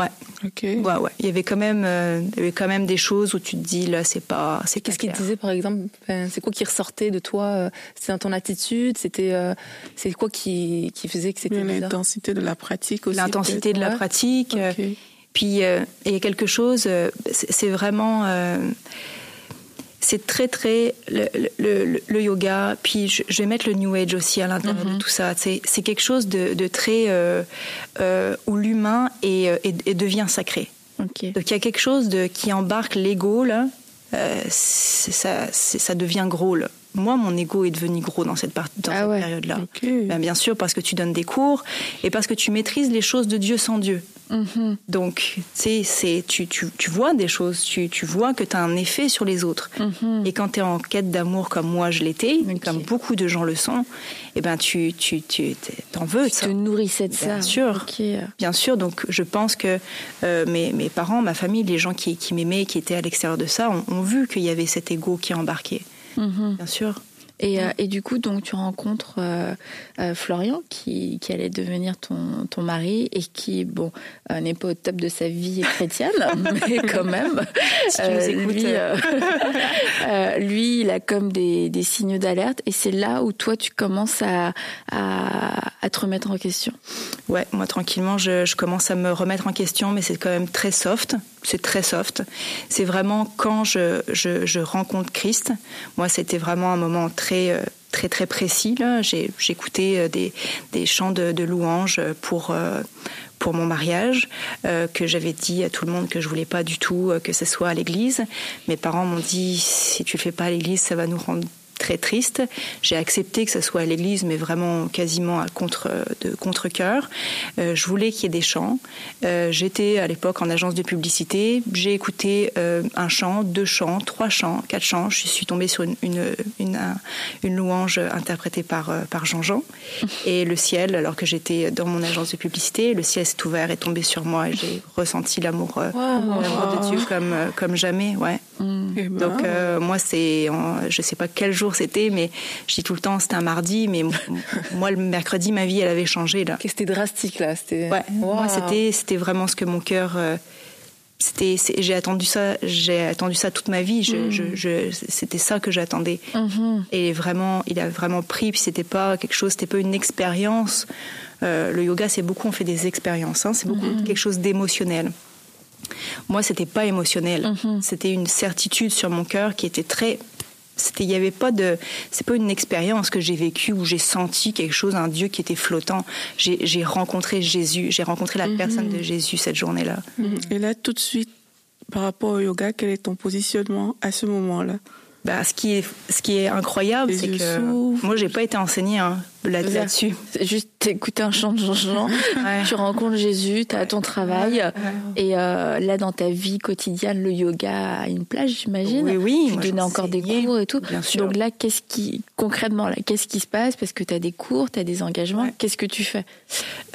Ok. Ouais, ouais. Il y avait quand même, euh, il y avait quand même des choses où tu te dis là, c'est pas, c'est Qu'est-ce pas qu'il clair. disait par exemple? Enfin, C'est quoi qui ressortait de toi C'était dans ton attitude? C'était euh, c'est quoi qui, qui faisait que c'était L'intensité de la pratique aussi. L'intensité de la Ouais. pratique. euh. Puis euh, il y a quelque chose, euh, c'est c'est vraiment, euh, c'est très très le, le- le- le yoga. Puis je, je vais mettre le New Age aussi à l'intérieur de tout ça. C'est quelque chose de, de très euh, euh, où l'humain est, euh, est- est- devient sacré. Donc il y a quelque chose de, qui embarque l'ego là. euh, ça, ça devient gros là. Moi, mon ego est devenu gros dans cette, part- dans Ah cette ouais. période-là. Ok. Ben, bien sûr, parce que tu donnes des cours et parce que tu maîtrises les choses de Dieu sans Dieu. Mhm. Donc, tu sais, c'est- tu, tu, tu vois des choses, tu, tu vois que tu as un effet sur les autres. Mhm. Et quand tu es en quête d'amour comme moi je l'étais, comme beaucoup de gens le sont, eh ben tu tu tu t'en veux Tu ça. te nourrissais de ça. Bien sûr. Bien sûr, donc je pense que euh, mes, mes parents, ma famille, les gens qui, qui m'aimaient, qui étaient à l'extérieur de ça, ont, ont vu qu'il y avait cet ego qui est embarqué. Mhm. Bien sûr. Et, euh, et du coup, donc tu rencontres euh, euh, Florian qui, qui allait devenir ton, ton mari et qui, bon, euh, n'est pas au top de sa vie chrétienne, mais quand même, Si tu nous écoutes, lui, lui, il a comme des, des signaux d'alerte et c'est là où toi, tu commences à, à, à te remettre en question. Ouais, moi tranquillement, je, je commence à me remettre en question, mais c'est quand même très soft. C'est très soft. C'est vraiment quand je, je, rencontre Christ. Moi, c'était vraiment un moment très euh, très très précis. J'écoutais euh, des, des chants de, de louanges pour euh, pour mon mariage, que j'avais dit à tout le monde que je voulais pas du tout que ce soit à l'église. Mes parents m'ont dit si tu le fais pas à l'église, ça va nous rendre très triste. J'ai accepté que ce soit à l'église, mais vraiment quasiment à contre de contre cœur. Euh, je voulais qu'il y ait des chants. Euh, J'étais à l'époque en agence de publicité. J'ai écouté euh, un chant, deux chants, trois chants, quatre chants. Je suis tombée sur une une, une, une louange interprétée par par Jean-Jean et le ciel. Alors que j'étais dans mon agence de publicité, le ciel s'est ouvert et tombé sur moi et j'ai ressenti l'amour l'amour de Dieu comme comme jamais. Ouais. Eh ben, Donc euh, moi c'est, je sais pas quel jour c'était, mais je dis tout le temps c'était un mardi, mais moi le mercredi ma vie elle avait changé là. C'était drastique là. C'était. Ouais. Moi c'était c'était vraiment ce que mon cœur. euh, c'était, j'ai attendu ça, j'ai attendu ça toute ma vie. Je, je, je- c'était ça que j'attendais. Mhm. Et vraiment, il a vraiment pris. Puis c'était pas quelque chose, c'était pas une expérience. Euh, le yoga, c'est beaucoup, on fait des expériences. hein, c'est beaucoup quelque chose d'émotionnel. Moi, c'était pas émotionnel. C'était une certitude sur mon cœur qui était très. C'était, il y avait pas de. C'est pas une expérience que j'ai vécue où j'ai senti quelque chose, un Dieu qui était flottant. J'ai, j'ai rencontré Jésus. J'ai rencontré la personne de Jésus cette journée-là. Mhm. Et là, tout de suite, par rapport au yoga, quel est ton positionnement à ce moment-là? Bah, ce qui est, ce qui est incroyable, c'est que s'ouvrent. moi, j'ai pas été enseignée hein, là-dessus. Juste t'écoutes un chant de Jean-Jean, Ouais. tu rencontres Jésus, tu as ton travail, et euh, là dans ta vie quotidienne, le yoga a une place, j'imagine. Oui, oui, Tu moi, donnais encore des cours et tout. bien sûr. Donc là, qu'est-ce qui, concrètement, là, qu'est-ce qui se passe? Parce que tu as des cours, tu as des engagements, qu'est-ce que tu fais?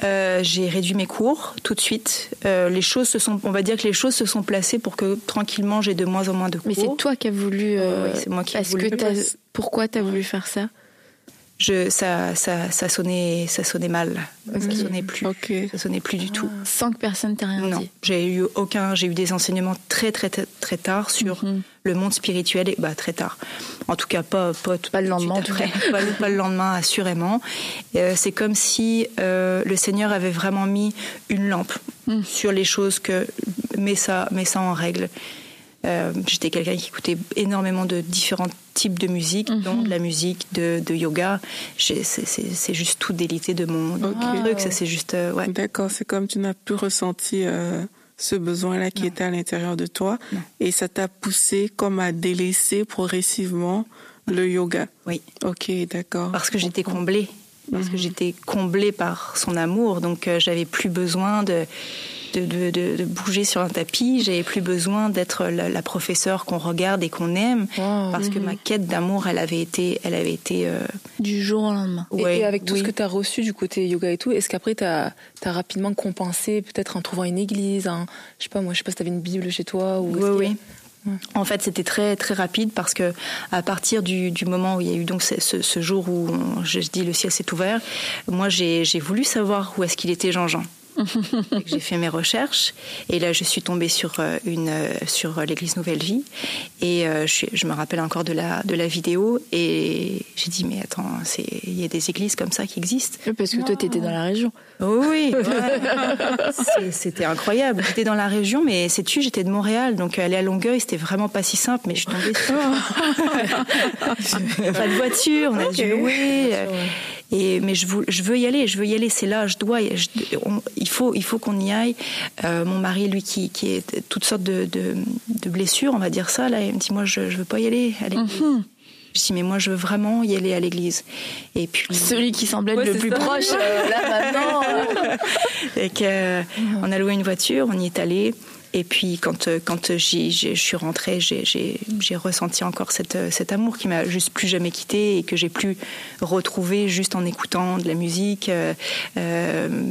Euh, j'ai réduit mes cours tout de suite. Euh, les choses se sont, on va dire que les choses se sont placées pour que tranquillement j'ai de moins en moins de cours. Mais c'est toi qui as voulu. Oui, c'est moi qui ai voulu. que pourquoi tu as voulu faire ça? Je, ça, ça, ça sonnait, ça sonnait mal. Ça sonnait plus. Ça sonnait plus du tout. Sans que personne t'ait rien Non, dit. j'ai eu aucun. J'ai eu des enseignements très très très, très tard sur Mhm. le monde spirituel et bah très tard. En tout cas pas pas, tout Pas le lendemain, après. pas, le- pas le lendemain assurément. Euh, c'est comme si euh, le Seigneur avait vraiment mis une lampe Mhm. sur les choses que met ça met ça en règle. Euh, J'étais quelqu'un qui écoutait énormément de différents types de musique, Mhm. dont de la musique, de, de yoga. C'est juste tout délité de mon, de mon Ok. truc. Ça c'est juste euh, ouais. D'accord, c'est comme tu n'as plus ressenti euh, ce besoin-là qui Non. était à l'intérieur de toi, Non. et ça t'a poussé comme à délaisser progressivement le yoga. Oui. Ok, d'accord. parce que j'étais comblée parce que j'étais comblée par son amour donc euh, j'avais plus besoin de de, de, de- de bouger sur un tapis j'avais plus besoin d'être la, la professeure qu'on regarde et qu'on aime Wow. parce que ma quête d'amour elle avait été elle avait été euh, Du jour au lendemain. Et- ouais, et avec tout oui. ce que tu as reçu du côté yoga et tout, est-ce qu'après tu as, rapidement compensé, peut-être en trouvant une église, un, je sais pas moi, je sais pas si tu avais une Bible chez toi ou Oui, oui. En fait, c'était très très rapide parce que à partir du, du moment où il y a eu donc ce, ce- ce jour où on- je dis le ciel s'est ouvert, moi j'ai j'ai voulu savoir où est-ce qu'il était Jean-Jean. J'ai fait mes recherches et là je suis tombée sur euh, une euh, sur l'église Nouvelle Vie et euh, je, me rappelle encore de la de la vidéo et j'ai dit mais attends il y a des églises comme ça qui existent. Parce que toi, tu étais dans la région. Oh oui, ouais. C'est- c'était incroyable. J'étais dans la région, mais sais-tu, j'étais de Montréal, donc aller à Longueuil, c'était vraiment pas si simple. Mais je suis tombée sur pas de voiture, on a dû louer. Et mais je veux, je veux y aller, je veux y aller. C'est là, je dois. je- on- il faut, il faut qu'on y aille. Euh, mon mari, lui, qui, qui est toutes sortes de, de, de blessures, on va dire ça, là, il me dit moi, je, je veux pas y aller à l'église. Je dis mais moi, je veux vraiment y aller à l'église. Et puis Celui qui semblait être Ouais, le plus ça. proche, euh, là maintenant. euh, Et que, on a loué une voiture, on y est allé. Et puis quand euh, quand je suis rentrée, j'ai- ressenti encore cette, euh, cet amour qui m'a juste plus jamais quitté et que j'ai plus retrouvé juste en écoutant de la musique euh,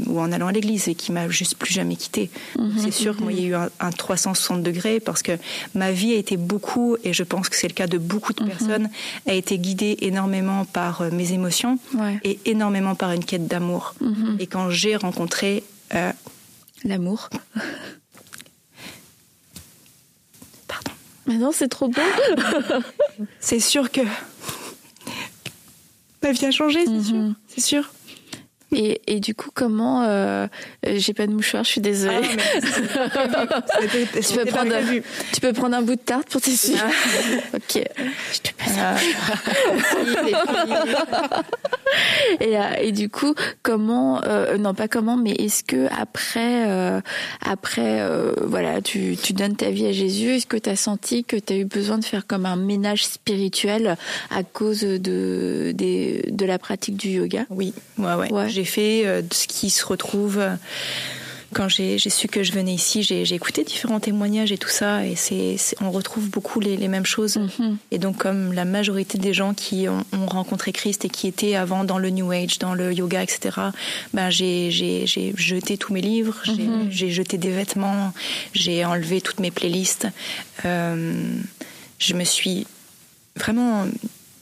ou en allant à l'église et qui m'a juste plus jamais quitté. C'est sûr que moi il y a eu un, un 360 degrés parce que ma vie a été beaucoup et je pense que c'est le cas de beaucoup de personnes a été guidée énormément par mes émotions Ouais. et énormément par une quête d'amour. Et quand j'ai rencontré euh, L'amour. Pardon. Mais non, c'est trop beau. C'est sûr que ma vie a changé, c'est sûr. C'est sûr. Et, et du coup, comment euh, J'ai pas de mouchoir, je suis désolée. Ah, tu, peux prendre, tu peux prendre un bout de tarte pour t'essuyer. Ah. ok. Je te passe. Et, euh, et du coup, comment euh, Non, pas comment, mais est-ce que après, euh, après, euh, voilà, tu, tu donnes ta vie à Jésus Est-ce que tu as senti que tu as eu besoin de faire comme un ménage spirituel à cause de des, de la pratique du yoga? Oui, ouais, ouais. ouais. J'ai fait euh, ce qui se retrouve quand j'ai su que je venais ici, j'ai écouté différents témoignages et tout ça, et c'est on retrouve beaucoup les, les mêmes choses. Mm-hmm. Et donc, comme la majorité des gens qui ont, ont, rencontré Christ et qui étaient avant dans le New Age, dans le yoga, etc., ben j'ai jeté tous mes livres, mm-hmm. j'ai jeté des vêtements, j'ai enlevé toutes mes playlists. Euh, je me suis vraiment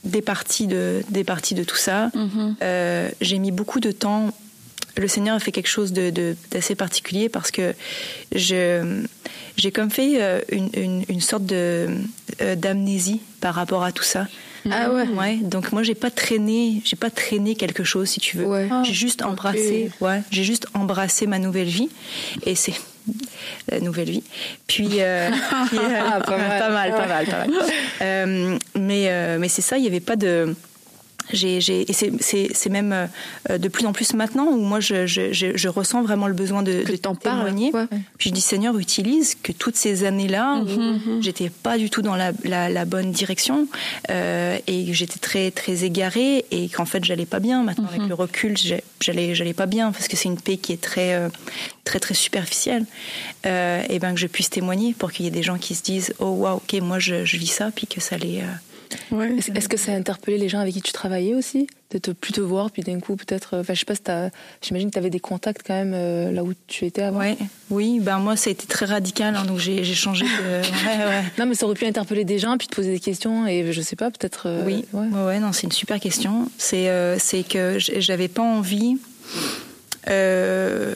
départie de, départie de tout ça. Mm-hmm. Euh, j'ai mis beaucoup de temps le Seigneur a fait quelque chose d'assez de, particulier parce que je j'ai comme fait euh, une, une, une sorte de euh, d'amnésie par rapport à tout ça. Ah ouais. Ouais. Donc moi j'ai pas traîné, j'ai pas traîné quelque chose si tu veux. Ouais. J'ai juste embrassé, ouais, j'ai juste embrassé ma nouvelle vie et c'est la nouvelle vie. Puis, euh, puis euh, ah, pas, mal. pas, mal. pas mal, pas mal, euh, mais mais c'est ça, il y avait pas de j'ai, j'ai, et c'est, c'est, c'est même euh, de plus en plus maintenant où moi je, je, je, je ressens vraiment le besoin de, que de t'en témoigner. Ouais. Puis je dis Seigneur, utilise que toutes ces années-là Mm-hmm. j'étais pas du tout dans la, la, la bonne direction euh, et que j'étais très très égarée et qu'en fait j'allais pas bien. Maintenant avec le recul, j'allais j'allais pas bien parce que c'est une paix qui est très euh, très très superficielle. Euh, et ben que je puisse témoigner pour qu'il y ait des gens qui se disent oh waouh ok moi je, je vis ça puis que ça les euh, Ouais. Est-ce que ça a interpellé les gens avec qui tu travaillais aussi De te plus te voir, puis d'un coup, peut-être. euh, Enfin, je sais pas si. J'imagine que tu avais des contacts quand même euh, là où tu étais avant. Ouais, oui, ben moi ça a été très radical, hein, donc j'ai changé de. Ouais, ouais. Non, mais ça aurait pu interpeller des gens, puis te poser des questions, et je sais pas, peut-être. euh, Oui, ouais. non, c'est une super question. C'est euh, que j'avais pas envie. euh,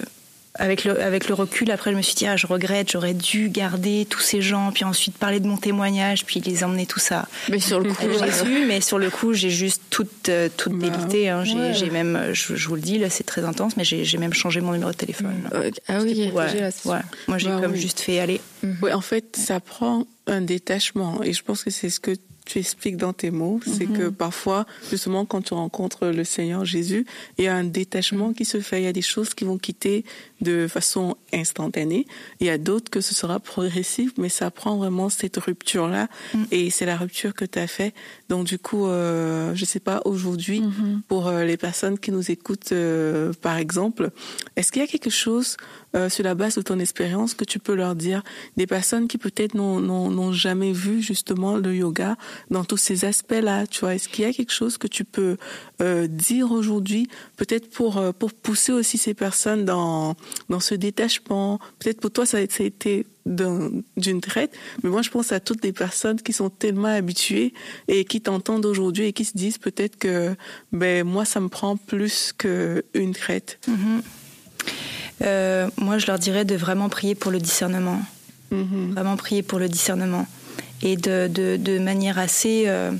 avec le, avec le recul, après, je me suis dit, ah, je regrette, j'aurais dû garder tous ces gens, puis ensuite parler de mon témoignage, puis les emmener tout ça. Mais sur le coup, Jésus, mais sur le coup, j'ai juste tout, euh, tout Bah, délité. Hein. J'ai ouais. j'ai même, euh, je, je vous le dis, là, c'est très intense, mais j'ai j'ai même changé mon numéro de téléphone. euh, ah oui. protégé, Ouais, ouais. Moi, j'ai Bah comme oui. juste fait aller. Oui, en fait, ça prend un détachement. Et je pense que c'est ce que tu expliques dans tes mots. C'est que parfois, justement, quand tu rencontres le Seigneur Jésus, il y a un détachement qui se fait. Il y a des choses qui vont quitter de façon instantanée. Il y a d'autres que ce sera progressif, mais ça prend vraiment cette rupture-là. Et c'est la rupture que tu as fait. Donc, du coup, euh, je sais pas, aujourd'hui, pour euh, les personnes qui nous écoutent, euh, par exemple, est-ce qu'il y a quelque chose euh, sur la base de ton expérience que tu peux leur dire? Des personnes qui peut-être n'ont- jamais vu justement le yoga dans tous ces aspects-là tu vois? Est-ce qu'il y a quelque chose que tu peux dire aujourd'hui peut-être pour pour pousser aussi ces personnes dans dans ce détachement? Peut-être pour toi ça a, été d'une traite mais moi je pense à toutes les personnes qui sont tellement habituées et qui t'entendent aujourd'hui et qui se disent peut-être que ben moi ça me prend plus que une traite Euh, moi, je leur dirais de vraiment prier pour le discernement. Mhm. Vraiment prier pour le discernement. Et de, de, de manière assez. euh,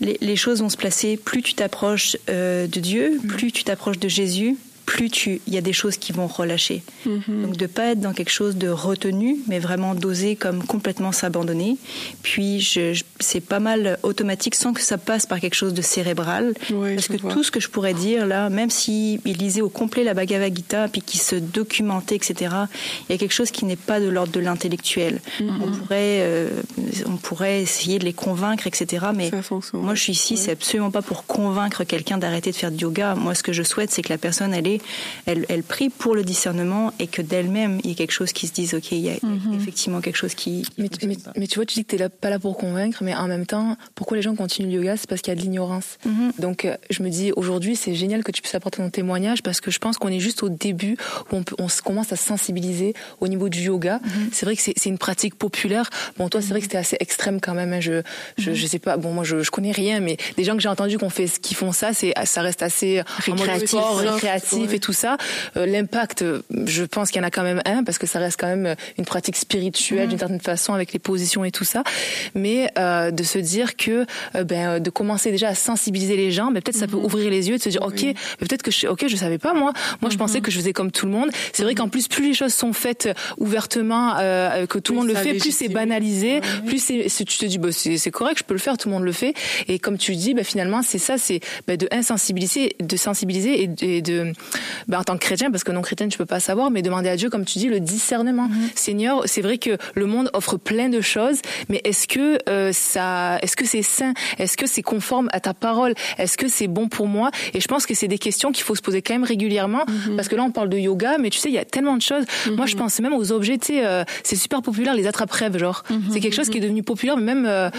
les, les choses vont se placer. Plus tu t'approches euh, de Dieu, plus tu t'approches de Jésus, plus tu, il y a des choses qui vont relâcher. Donc de pas être dans quelque chose de retenu, mais vraiment d'oser comme complètement s'abandonner. Puis je, je- c'est pas mal automatique sans que ça passe par quelque chose de cérébral. Parce que vois. tout ce que je pourrais dire là, même si il lisait au complet la Bhagavad Gita, puis qu'il se documentait, etc. Il y a quelque chose qui n'est pas de l'ordre de l'intellectuel. On pourrait, euh, on pourrait essayer de les convaincre, etc. Mais moi, je suis ici, c'est absolument pas pour convaincre quelqu'un d'arrêter de faire du yoga. Moi, ce que je souhaite, c'est que la personne, elle, est, elle, elle prie pour le discernement et que d'elle-même, il y ait quelque chose qui se dise, OK, il y a effectivement quelque chose qui. qui Mais, tu vois, tu dis que t'es là, pas là pour convaincre, mais en même temps, pourquoi les gens continuent le yoga C'est parce qu'il y a de l'ignorance. Mhm. Donc, euh, je me dis, aujourd'hui, c'est génial que tu puisses apporter ton témoignage parce que je pense qu'on est juste au début où on, peut, on commence à se sensibiliser au niveau du yoga. Mhm. C'est vrai que c'est c'est une pratique populaire. Bon, toi, c'est vrai que c'était assez extrême quand même. hein. Je, je, Mhm. je sais pas. Bon, moi, je, je connais rien, mais des gens que j'ai entendus qu'on fait, qui font ça, c'est, ça reste assez mode Récréatif. sport, récréatif. Positif et tout ça, euh, l'impact, je pense qu'il y en a quand même un parce que ça reste quand même une pratique spirituelle d'une certaine façon avec les positions et tout ça. Mais de se dire que ben de commencer déjà à sensibiliser les gens, ben peut-être ça peut ouvrir les yeux, de se dire ok, peut-être que je, ok je savais pas moi, moi je pensais que je faisais comme tout le monde. C'est vrai qu'en plus plus les choses sont faites ouvertement, que tout le monde le fait, plus c'est banalisé, plus c'est tu te dis bah, c'est correct, je peux le faire, tout le monde le fait. Et comme tu dis, bah, finalement c'est ça, c'est bah, de insensibiliser, de sensibiliser et de, bah, en tant que chrétien, parce que non chrétien je peux pas savoir, mais demander à Dieu, comme tu dis, le discernement. Mm-hmm. Seigneur, c'est vrai que le monde offre plein de choses, mais est-ce que euh, ça, est-ce que c'est sain, est-ce que c'est conforme à ta parole, est-ce que c'est bon pour moi? Et je pense que c'est des questions qu'il faut se poser quand même régulièrement, mm-hmm. parce que là on parle de yoga, mais tu sais il y a tellement de choses. Moi je pense même aux objets, tu sais, euh, c'est super populaire les attrape-rêves, genre. C'est quelque chose qui est devenu populaire, mais même euh,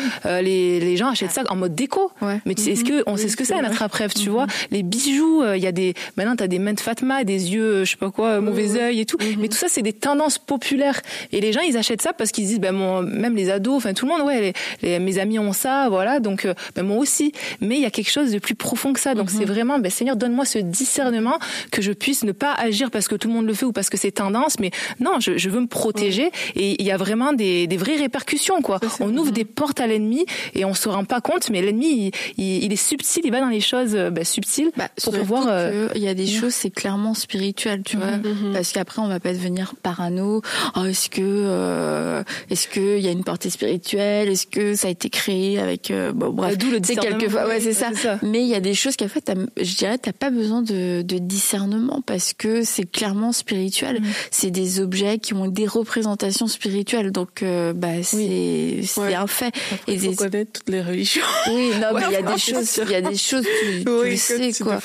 les, les gens achètent ça en mode déco. Mais est-ce que on sait ce que c'est un attrape-rêve, tu vois? Les bijoux, il y a des maintenant t'as des mains de Fatma, des yeux, je sais pas quoi, mauvais œil et tout. Mais tout ça c'est des tendances populaires et les gens ils achètent ça parce qu'ils disent ben moi, même les ados, enfin tout le monde, ouais, les, mes amis ont ça, voilà, donc ben moi aussi. Mais il y a quelque chose de plus profond que ça. Donc c'est vraiment, ben Seigneur, donne-moi ce discernement que je puisse ne pas agir parce que tout le monde le fait ou parce que c'est tendance, mais non, je, je veux me protéger. Et il y a vraiment des, des vraies répercussions, quoi. On ouvre des portes à l'ennemi et on se rend pas compte, mais l'ennemi, il, il, est subtil, il va dans les choses ben, subtiles bah, pour pouvoir. Euh, il y a des choses, c'est clairement spirituel, tu vois, mhm. Mhm. parce qu'après on va pas devenir parano. Oh, est-ce que, euh, est-ce que il y a une portée spirituelle? Est-ce que ça a été créé avec euh, bon bref, d'où le quelquefois, ouais, c'est ça. ça. Mais il y a des choses qu'en fait, je dirais, t'as pas besoin de, de, discernement parce que c'est clairement spirituel. Mhm. C'est des objets qui ont des représentations spirituelles, donc bah c'est c'est un fait. Il faut connaître toutes les religions. Oui, non, mais il y a des choses, il y a des choses, tu, tu sais quoi.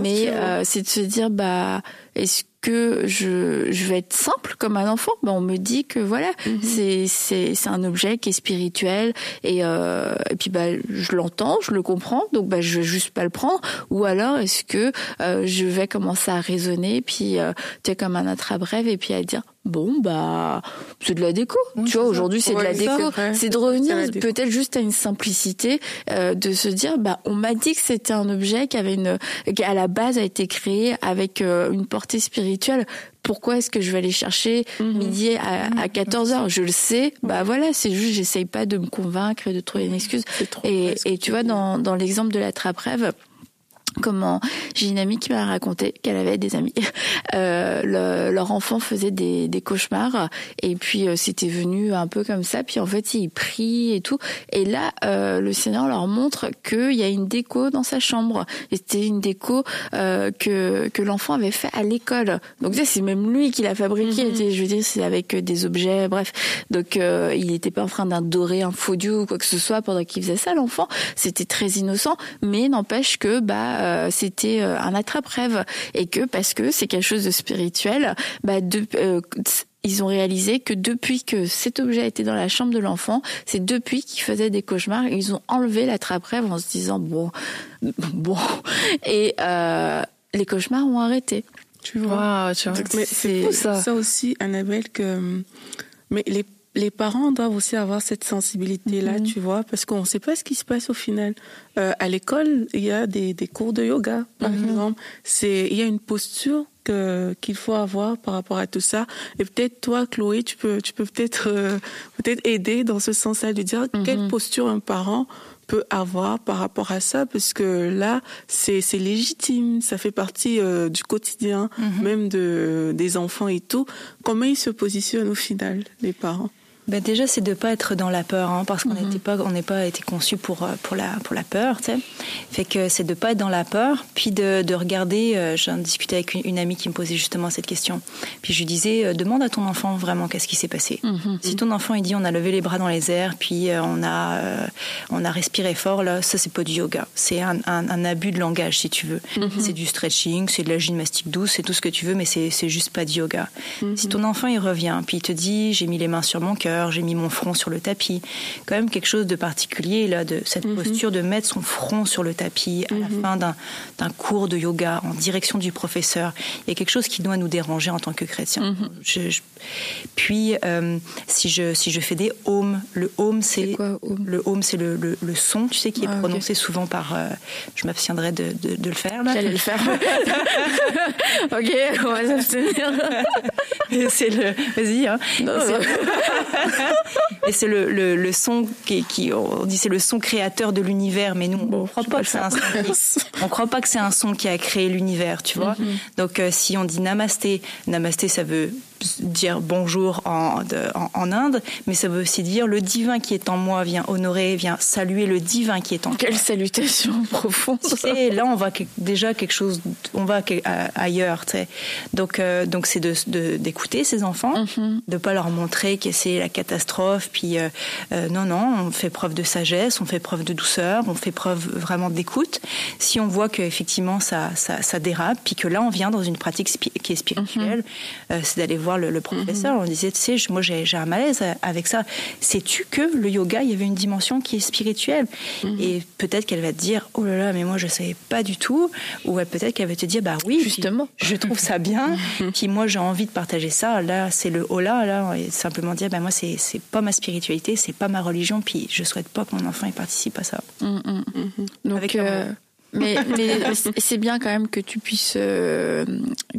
Mais euh, c'est de se dire, bah, est-ce que je, je vais être simple comme un enfant? Ben on me dit que voilà mhm. c'est c'est c'est un objet qui est spirituel et euh, et puis bah je l'entends je le comprends donc bah je vais juste pas le prendre ou alors est-ce que euh, je vais commencer à raisonner puis euh, tu es comme un attrape-rêve et puis à dire bon bah c'est de la déco. Tu vois aujourd'hui c'est de la déco. c'est de revenir peut-être juste à une simplicité euh, de se dire bah on m'a dit que c'était un objet qui avait une qui à la base a été créé avec euh, une portée spirituelle. Pourquoi est-ce que je vais aller chercher mhm. midi à, 14 mhm. heures? Je le sais, bah voilà, c'est juste j'essaye pas de me convaincre et de trouver une excuse. Et, et tu vois dans, dans l'exemple de la trappe rêve, comment j'ai une amie qui m'a raconté qu'elle avait des amis. Euh, leur enfant faisait des, des cauchemars et puis euh, c'était venu un peu comme ça. Puis en fait ils prient et tout. Et là euh, le Seigneur leur montre qu'il y a une déco dans sa chambre. Et c'était une déco euh, que que l'enfant avait fait à l'école. Donc c'est même lui qui l'a fabriqué mm je veux dire c'est avec des objets bref. Donc euh, il n'était pas en train d'adorer un faux dieu ou quoi que ce soit pendant qu'il faisait ça l'enfant. C'était très innocent. Mais n'empêche que bah euh, c'était euh, un attrape-rêve et que parce que c'est quelque chose de spirituel, bah de, euh, ils ont réalisé que depuis que cet objet était dans la chambre de l'enfant, c'est depuis qu'il faisait des cauchemars, ils ont enlevé l'attrape-rêve en se disant bon, bon, et euh, les cauchemars ont arrêté. Tu vois, tu vois. c'est ça. ça aussi, Annabelle, que mais les les parents doivent aussi avoir cette sensibilité-là, mhm. tu vois, parce qu'on ne sait pas ce qui se passe au final. Euh, à l'école, il y a des, des cours de yoga, par mhm. exemple. C'est, il y a une posture que qu'il faut avoir par rapport à tout ça. Et peut-être toi, Chloé, tu peux, tu peux peut-être, euh, peut-être aider dans ce sens-là de dire quelle mhm. posture un parent peut avoir par rapport à ça parce que là c'est c'est légitime ça fait partie euh, du quotidien même de des enfants et tout comment ils se positionnent au final les parents? Ben déjà, c'est de pas être dans la peur, hein, parce qu'on n'était mhm. pas, on n'est pas été conçu pour euh, pour la pour la peur, tu sais. Fait que c'est de pas être dans la peur, puis de, de regarder. Euh, J'en discutais avec une, amie qui me posait justement cette question. Puis je lui disais, euh, demande à ton enfant vraiment qu'est-ce qui s'est passé. Mhm. Si ton enfant il dit, on a levé les bras dans les airs, puis on a on a respiré fort, là, ça c'est pas du yoga. C'est un, un, un, abus de langage, si tu veux. Mhm. C'est du stretching, c'est de la gymnastique douce, c'est tout ce que tu veux, mais c'est c'est juste pas du yoga. Si ton enfant il revient, puis il te dit, j'ai mis les mains sur mon cœur j'ai mis mon front sur le tapis. Quand même quelque chose de particulier là, de cette Mhm. posture de mettre son front sur le tapis à la fin d'un cours de yoga en direction du professeur. Il y a quelque chose qui doit nous déranger en tant que chrétien. Mhm. Je- je- Puis euh, si je si je fais des ohms, le ohm c'est le ohm c'est le, le, le son, tu sais, qui est Ah, prononcé souvent par. euh, je m'abstiendrai de, de, de le faire. J'allais le faire. ok, on va s'abstenir. C'est le. Vas-y. Hein. Et c'est- le, le, le son qui, qui- on dit c'est le son créateur de l'univers, mais nous on croit je pas que c'est un son. qui- On croit pas que c'est un son qui a créé l'univers, tu vois. Donc euh, si on dit namasté, namasté ça veut dire bonjour en, de- en, en Inde, mais ça veut aussi dire le divin qui est en moi vient honorer, vient saluer le divin qui est en toi. Quelle salutation profonde. Sais, là, on va déjà quelque chose, on va ailleurs. Donc, euh, donc c'est de d'écouter ces enfants, de pas leur montrer que c'est la catastrophe. Puis, euh, euh, non, non, on fait preuve de sagesse, on fait preuve de douceur, on fait preuve vraiment d'écoute. Si on voit que effectivement ça, ça, ça dérape, puis que là, on vient dans une pratique qui est spirituelle, euh, c'est d'aller voir le, le professeur. On disait, tu sais, moi, j'ai un malaise avec ça. Sais-tu que le yoga, il y avait une dimension qui est spirituelle? Et peut-être qu'elle va te dire, oh là là, mais moi, je savais pas du tout. Ou peut-être qu'elle va te dire, bah oui, Justement. je trouve ça bien. puis moi, j'ai envie de partager ça. Là, c'est le hola, là, et simplement dire, bah moi, c'est pas ma spiritualité, c'est pas ma religion. Puis je souhaite pas que mon enfant y participe à ça. Donc, Avec euh, mais, mais c'est- bien quand même que tu puisses euh,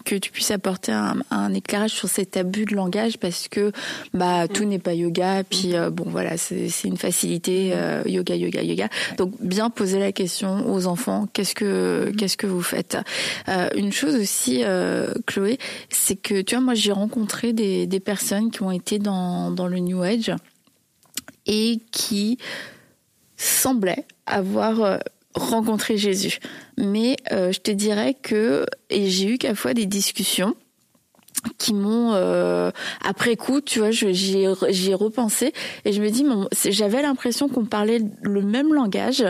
que tu puisses apporter un, un éclairage sur cet abus de langage parce que bah tout n'est pas yoga. Puis euh, bon voilà c'est une facilité euh, yoga yoga yoga. Donc bien poser la question aux enfants qu'est-ce que qu'est-ce que vous faites? Euh, une chose aussi euh, Chloé c'est que tu vois moi j'ai rencontré des des personnes qui ont été dans dans le New Age et qui semblait avoir rencontré Jésus. Mais euh, je te dirais que, et j'ai eu qu'à fois des discussions qui m'ont euh, après coup tu vois j'y ai, repensé et je me dis j'avais l'impression qu'on parlait le même langage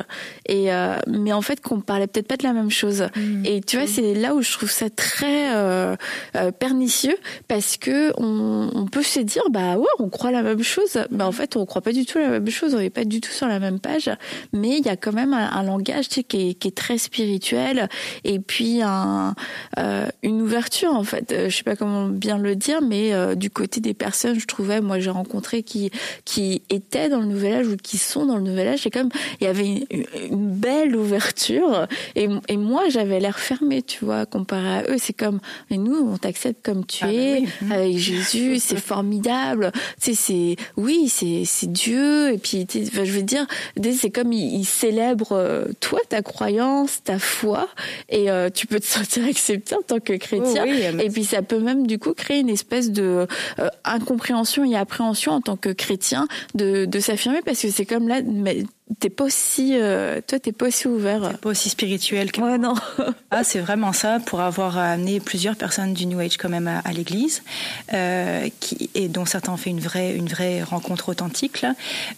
et euh, mais en fait qu'on parlait peut-être pas de la même chose. Et tu vois c'est là où je trouve ça très euh, euh, pernicieux parce que on, on peut se dire bah ouais on croit la même chose. Mais en fait on croit pas du tout la même chose. On est pas du tout sur la même page. Mais il y a quand même un, un langage tu sais, qui, est, qui est très spirituel et puis un, euh, une ouverture en fait. Euh, je sais pas comment bien le dire mais euh, du côté des personnes je trouvais moi j'ai rencontré qui qui étaient dans le nouvel âge ou qui sont dans le nouvel âge c'est comme il y avait une, une belle ouverture et, et moi j'avais l'air fermé tu vois comparé à eux. C'est comme mais nous on t'accepte comme tu Ah bah es oui. avec Jésus c'est formidable. Tu sais c'est oui c'est c'est Dieu et puis tu sais, enfin, je veux dire c'est comme il, il célèbre euh, toi ta croyance ta foi et euh, tu peux te sentir accepté en tant que chrétien. Oh oui, mais et puis ça peut même du coup créer une espèce de euh, incompréhension et appréhension en tant que chrétien de, de s'affirmer parce que c'est comme là t'es pas aussi euh, toi t'es pas aussi ouvert Pas aussi spirituel que ouais non Ah, c'est vraiment ça, pour avoir amené plusieurs personnes du New Age quand même à, à l'église, euh, qui, et dont certains ont fait une vraie, une vraie rencontre authentique. Là.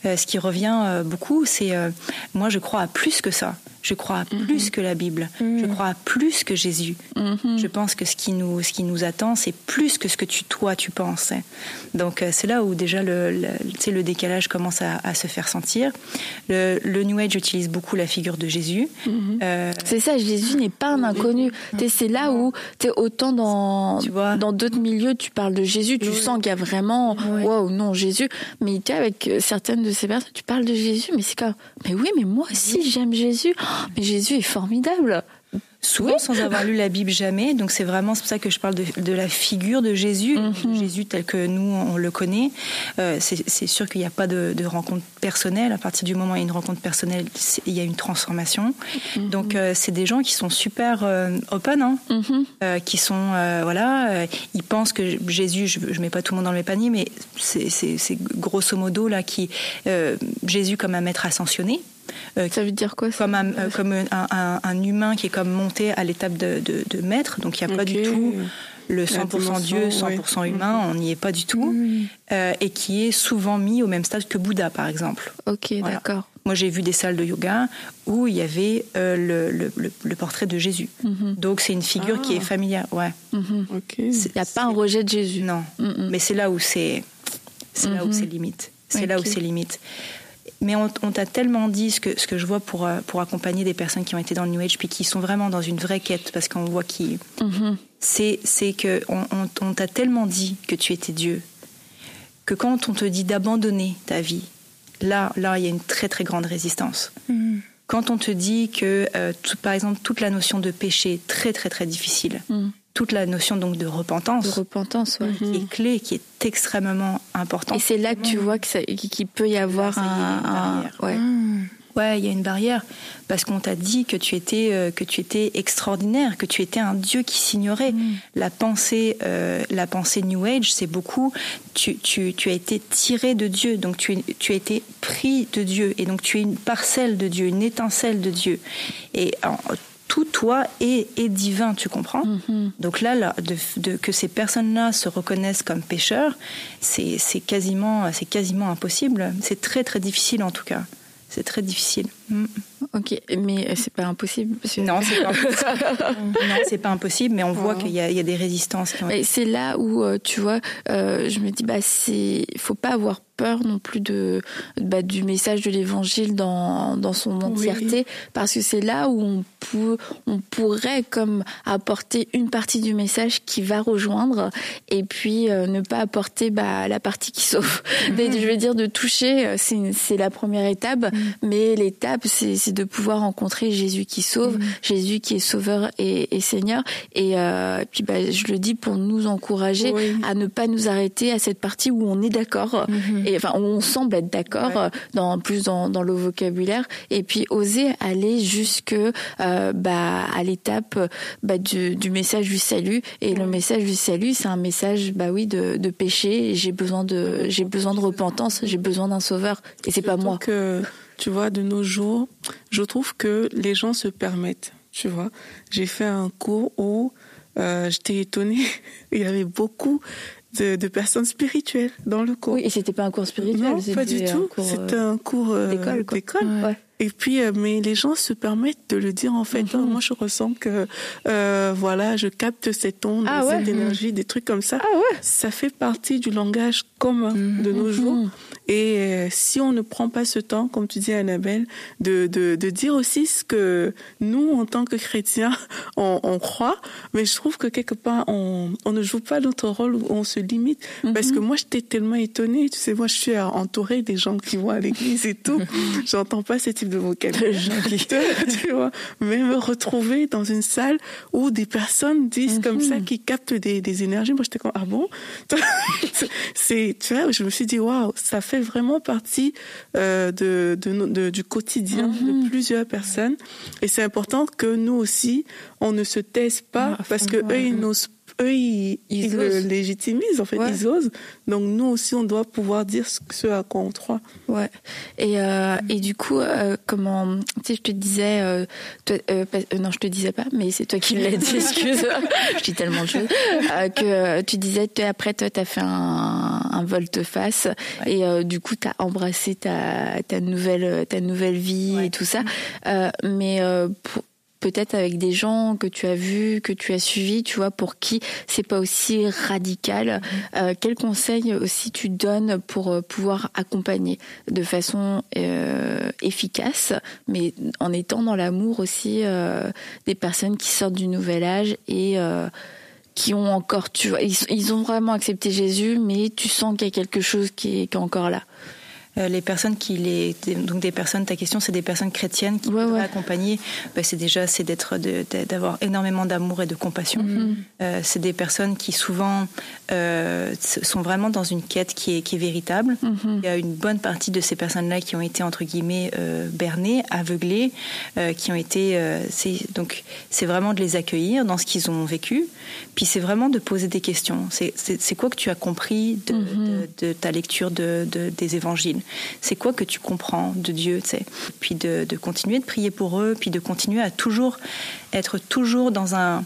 Euh, ce qui revient euh, beaucoup, c'est euh, moi je crois à plus que ça. Je crois à plus que la Bible. Je crois à plus que Jésus. Je pense que ce qui nous, ce qui nous attend, c'est plus que ce que tu, toi, tu penses. hein. Donc euh, c'est là où déjà le, le, tu sais, le décalage commence à, à se faire sentir. Le, le New Age utilise beaucoup la figure de Jésus. Euh, c'est ça Jésus n'est pas un inconnu. T'sais, c'est là où autant dans Tu vois. dans d'autres milieux tu parles de Jésus tu sens qu'il y a vraiment waouh non Jésus. Mais tu avec euh, certaines de ces personnes tu parles de Jésus mais c'est comme mais oui mais moi aussi j'aime Jésus. Oh, mais Jésus est formidable souvent sans avoir lu la Bible jamais. Donc c'est vraiment c'est pour ça que je parle de, de la figure de Jésus, Mhm. Jésus tel que nous on le connaît. Euh, c'est c'est sûr qu'il n'y a pas de, de rencontre personnelle. À partir du moment où il y a une rencontre personnelle, il y a une transformation. Mhm. Donc euh, c'est des gens qui sont super euh, open, hein, Mhm. qui sont voilà, ils pensent que Jésus, je, je mets pas tout le monde dans le même panier, mais c'est c'est- c'est grosso modo là qui Jésus comme un maître ascensionné. Euh, ça veut dire quoi ça comme un, euh, comme un, un- un humain qui est comme monté à l'étape de, de, de maître, donc il n'y a pas du tout le La 100% Dieu, dimension, 100% ouais. humain, on n'y est pas du tout, euh, et qui est souvent mis au même stade que Bouddha, par exemple. ok Voilà. d'accord Moi, j'ai vu des salles de yoga où il y avait euh, le, le, le- le portrait de Jésus. Mhm. Donc, c'est une figure qui est familière. Ouais. Mhm. Il n'y a pas un rejet de Jésus Non. Mhm. Mais c'est là où c'est C'est là où Mhm. c'est limite. C'est là où c'est limite. Mais on, on t'a tellement dit ce que, ce que je vois pour, euh, pour accompagner des personnes qui ont été dans le New Age puis qui sont vraiment dans une vraie quête parce qu'on voit qu'ils Mhm. c'est c'est que on, on- on t'a tellement dit que tu étais Dieu que quand on te dit d'abandonner ta vie, là là il y a une très très grande résistance. Mhm. Quand on te dit que euh, tout- par exemple toute la notion de péché est très très très difficile, Mhm. Toute la notion donc de repentance De repentance, ouais. qui est clé, qui est extrêmement importante. Et c'est là que tu vois que ça- qu'il peut y avoir un, une un- barrière. ouais. Ouais, il y a une barrière parce qu'on t'a dit que tu étais euh, que tu étais extraordinaire, que tu étais un dieu qui s'ignorait. La pensée, euh, la pensée New Age, c'est beaucoup. Tu, tu, tu as été tiré de Dieu, donc tu, tu as été pris de Dieu, et donc tu es une parcelle de Dieu, une étincelle de Dieu. Et en- tout toi est, est divin, tu comprends Mhm. Donc là, là, de, de- que ces personnes-là se reconnaissent comme pécheurs, c'est c'est quasiment, c'est quasiment impossible. C'est très très difficile en tout cas. C'est très difficile. Mm. Ok, mais c'est pas impossible. parce que- Non, c'est pas impossible. non, c'est pas impossible, mais on voit qu'il y, a- il y a des résistances. Et c'est là où euh, tu vois, euh, je me dis bah c'est, faut pas avoir peur non plus de bah, du message de l'évangile dans dans son entièreté, parce que c'est là où on peut, on pourrait comme apporter une partie du message qui va rejoindre, et puis euh, ne pas apporter bah la partie qui sauve. Mais je veux dire de toucher, euh, c'est c'est la première étape, mais l'étape c'est c'est de pouvoir rencontrer Jésus qui sauve, Jésus qui est sauveur et, et Seigneur, et euh, puis bah, je le dis pour nous encourager Oui. à ne pas nous arrêter à cette partie où on est d'accord, et enfin où on semble être d'accord, Ouais. dans plus dans, dans le vocabulaire, et puis oser aller jusque euh, bah, à l'étape bah, du, du message du salut. Et le message du salut, c'est un message bah oui de, de péché. J'ai besoin de j'ai besoin de repentance, j'ai besoin d'un sauveur, et c'est pas moi. que, tu vois, de nos jours, je trouve que les gens se permettent, tu vois. J'ai fait un cours où euh, j'étais étonnée, il y avait beaucoup de, de personnes spirituelles dans le cours. Oui, et c'était pas un cours spirituel, non, pas c'était du tout. cours, euh, C'était un cours euh, d'école. Ouais. Et puis, euh, mais les gens se permettent de le dire en fait. Mhm. Oh, moi, je ressens que, euh, voilà, je capte cette onde, Ah ouais. cette énergie, des trucs comme ça. Ah ouais. Ça fait partie du langage commun de nos jours. Mhm. Et euh, si on ne prend pas ce temps, comme tu dis Annabelle, de, de, de dire aussi ce que nous, en tant que chrétiens, on, on croit, mais je trouve que quelque part, on, on ne joue pas notre rôle, on se limite. Parce que moi, j'étais tellement étonnée. Tu sais, moi, je suis entourée des gens qui vont à l'église et tout. J'entends pas ce type de vocabulaire. tu vois, mais me retrouver dans une salle où des personnes disent comme ça, qui captent des, des énergies. Moi, j'étais comme, ah bon? c'est, tu vois, je me suis dit, waouh, ça fait vraiment partie euh, de, de, no- de- du quotidien de plusieurs personnes. Et c'est important que nous aussi, on ne se taise pas parce que eux, ils n'osent eux, ils, Ils ils le légitimisent, en fait, Ouais. ils osent. Donc, nous aussi, on doit pouvoir dire ce, à quoi on croit. Ouais. Et euh, et du coup, euh, comment tu sais, je te disais, euh, toi, non, je te disais pas, mais c'est toi qui l'as dit. Excuse, je dis tellement de choses que tu disais. après, toi, t'as fait un, un volte-face et du coup, t'as embrassé ta ta nouvelle ta nouvelle vie Ouais. et tout ça. Mais pour- peut-être avec des gens que tu as vus, que tu as suivis, tu vois, pour qui c'est pas aussi radical. Euh, quels conseils aussi tu donnes pour euh, pouvoir accompagner de façon euh, efficace, mais en étant dans l'amour aussi euh, des personnes qui sortent du nouvel âge et qui ont encore, tu vois, ils, ils ont vraiment accepté Jésus, mais tu sens qu'il y a quelque chose qui est, qui est encore là. Euh, les personnes qui les donc des personnes ta question c'est des personnes chrétiennes qui Ouais, accompagner. Bah, c'est déjà c'est d'être d'avoir énormément d'amour et de compassion. Mhm. Euh, c'est des personnes qui souvent euh, sont vraiment dans une quête qui est qui est véritable. Mhm. il y a une bonne partie de ces personnes là qui ont été entre guillemets euh, bernées aveuglées euh, qui ont été euh, c'est donc c'est vraiment de les accueillir dans ce qu'ils ont vécu. Puis c'est vraiment de poser des questions. C'est quoi que tu as compris de, Mhm. de, de ta lecture de, de- des évangiles? C'est quoi que tu comprends de Dieu. Puis de, continuer de prier pour eux, puis de continuer à toujours être toujours dans un.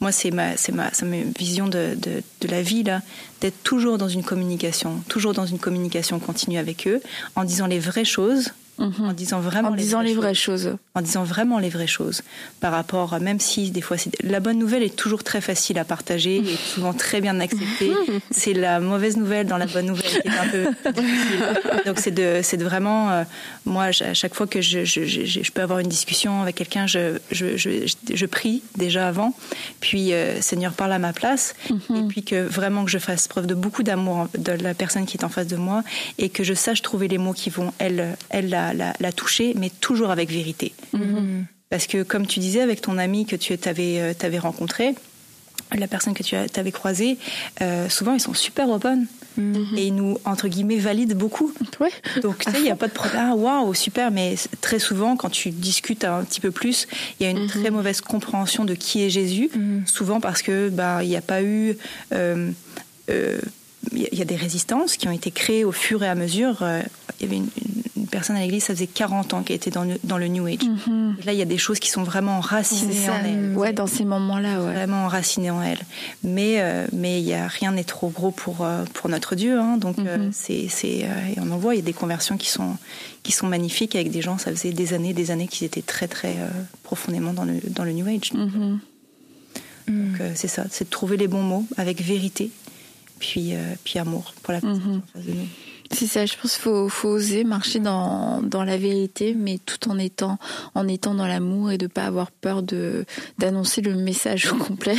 Moi, c'est ma, c'est ma, c'est ma vision de, de, de la vie là, d'être toujours dans une communication, toujours dans une communication continue avec eux, en disant les vraies choses mhm. en disant vraiment en les, disant vraies, les vraies choses. En disant vraiment les vraies choses. Par rapport, même si des fois, la bonne nouvelle est toujours très facile à partager et souvent très bien acceptée. c'est la mauvaise nouvelle dans la bonne nouvelle qui est un peu difficile. Donc c'est de, c'est de vraiment, euh, moi, à chaque fois que je, je, je, je peux avoir une discussion avec quelqu'un, je, je, prie déjà avant, puis euh, Seigneur parle à ma place, et puis que vraiment que je fasse preuve de beaucoup d'amour de la personne qui est en face de moi et que je sache trouver les mots qui vont elle, elle la, la, toucher, mais toujours avec vérité. Mhm. Parce que comme tu disais avec ton ami que tu avais, euh, rencontré, la personne que tu avais croisée, euh, souvent ils sont super open mhm. et ils nous entre guillemets valident beaucoup. Ouais. Donc tu sais, il n'y a pas de problème. Ah waouh, super. Mais très souvent, quand tu discutes un petit peu plus, il y a une mhm. très mauvaise compréhension de qui est Jésus. Souvent parce que bah il n'y a pas eu euh, il y a des résistances qui ont été créées au fur et à mesure. Euh, il y avait une, personne à l'église, ça faisait 40 ans qu'elle était dans le, dans le New Age. Mhm. Là, il y a des choses qui sont vraiment enracinées en elle. Ouais, dans ces moments-là, ouais. Vraiment enracinées en elle. Mais, euh, mais y a, rien n'est trop gros pour, euh, pour notre Dieu. Hein. Donc, mhm. c'est, c'est, et on en voit, il y a des conversions qui sont, qui sont magnifiques avec des gens, ça faisait des années, des années qu'ils étaient très, très profondément dans le, dans le New Age. Mhm. Donc, c'est ça, c'est de trouver les bons mots avec vérité puis, euh, puis amour pour la personne en face de nous. C'est ça, je pense qu'il faut, faut, oser marcher dans, dans la vérité, mais tout en étant, en étant dans l'amour et de pas avoir peur de d'annoncer le message au complet,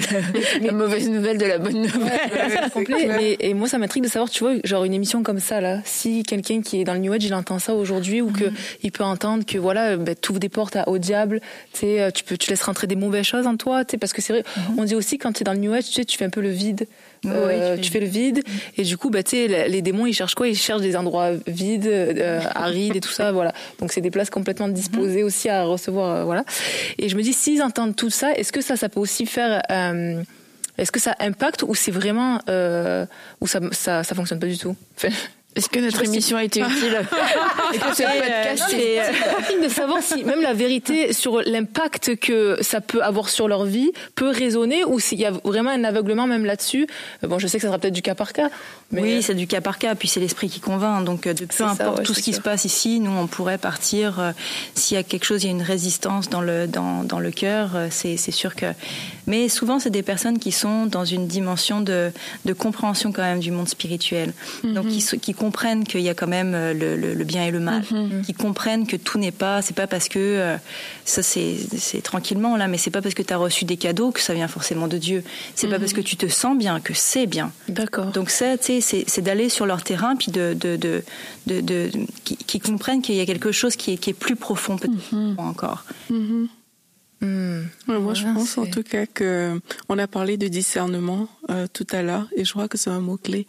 la, mauvaise nouvelle de la bonne nouvelle. et, moi, ça m'intrigue de savoir, tu vois, genre une émission comme ça, là, si quelqu'un qui est dans le New Age, il entend ça aujourd'hui, ou que mhm. il peut entendre que voilà, bah, tu ouvres des portes au diable, tu sais, tu peux, tu laisses rentrer des mauvaises choses en toi, tu sais, parce que c'est vrai, mhm. on dit aussi quand tu es dans le New Age, tu sais, tu fais un peu le vide. Euh, tu, fais le vide. Et du coup bah tu sais les démons ils cherchent quoi? Ils cherchent des endroits vides euh, arides et tout ça voilà. Donc c'est des places complètement disposées mhm. aussi à recevoir euh, voilà. Et je me dis s'ils entendent tout ça est-ce que ça ça peut aussi faire est-ce que ça impacte ou c'est vraiment ou ça, ça ça fonctionne pas du tout? Est-ce que notre émission a été utile C'est de savoir si même la vérité sur l'impact que ça peut avoir sur leur vie peut résonner ou s'il y a vraiment un aveuglement même là-dessus. Bon, je sais que ça sera peut-être du cas par cas. Mais... Oui, c'est du cas par cas. Puis c'est l'esprit qui convainc. Donc euh, peu importe tout ce qui se passe ici, nous on pourrait partir. Euh, s'il y a quelque chose, il y a une résistance dans le dans, dans le cœur. Euh, c'est c'est sûr que. Mais souvent c'est des personnes qui sont dans une dimension de de compréhension quand même du monde spirituel. Donc mhm. qui qui comprennent qu'il y a quand même euh, le, le, bien et le mal, mhm. qui comprennent que tout n'est pas, c'est pas parce que euh, ça c'est tranquillement là, mais c'est pas parce que tu as reçu des cadeaux que ça vient forcément de Dieu. C'est pas mhm. parce que tu te sens bien que c'est bien. D'accord. Donc ça, tu sais, c'est d'aller sur leur terrain puis de de de, de, de qui, comprennent qu'il y a quelque chose qui est qui est plus profond peut-être mhm. encore. Hmm. moi, je pense en tout cas que on a parlé de discernement euh, tout à l'heure, et je crois que c'est un mot clé.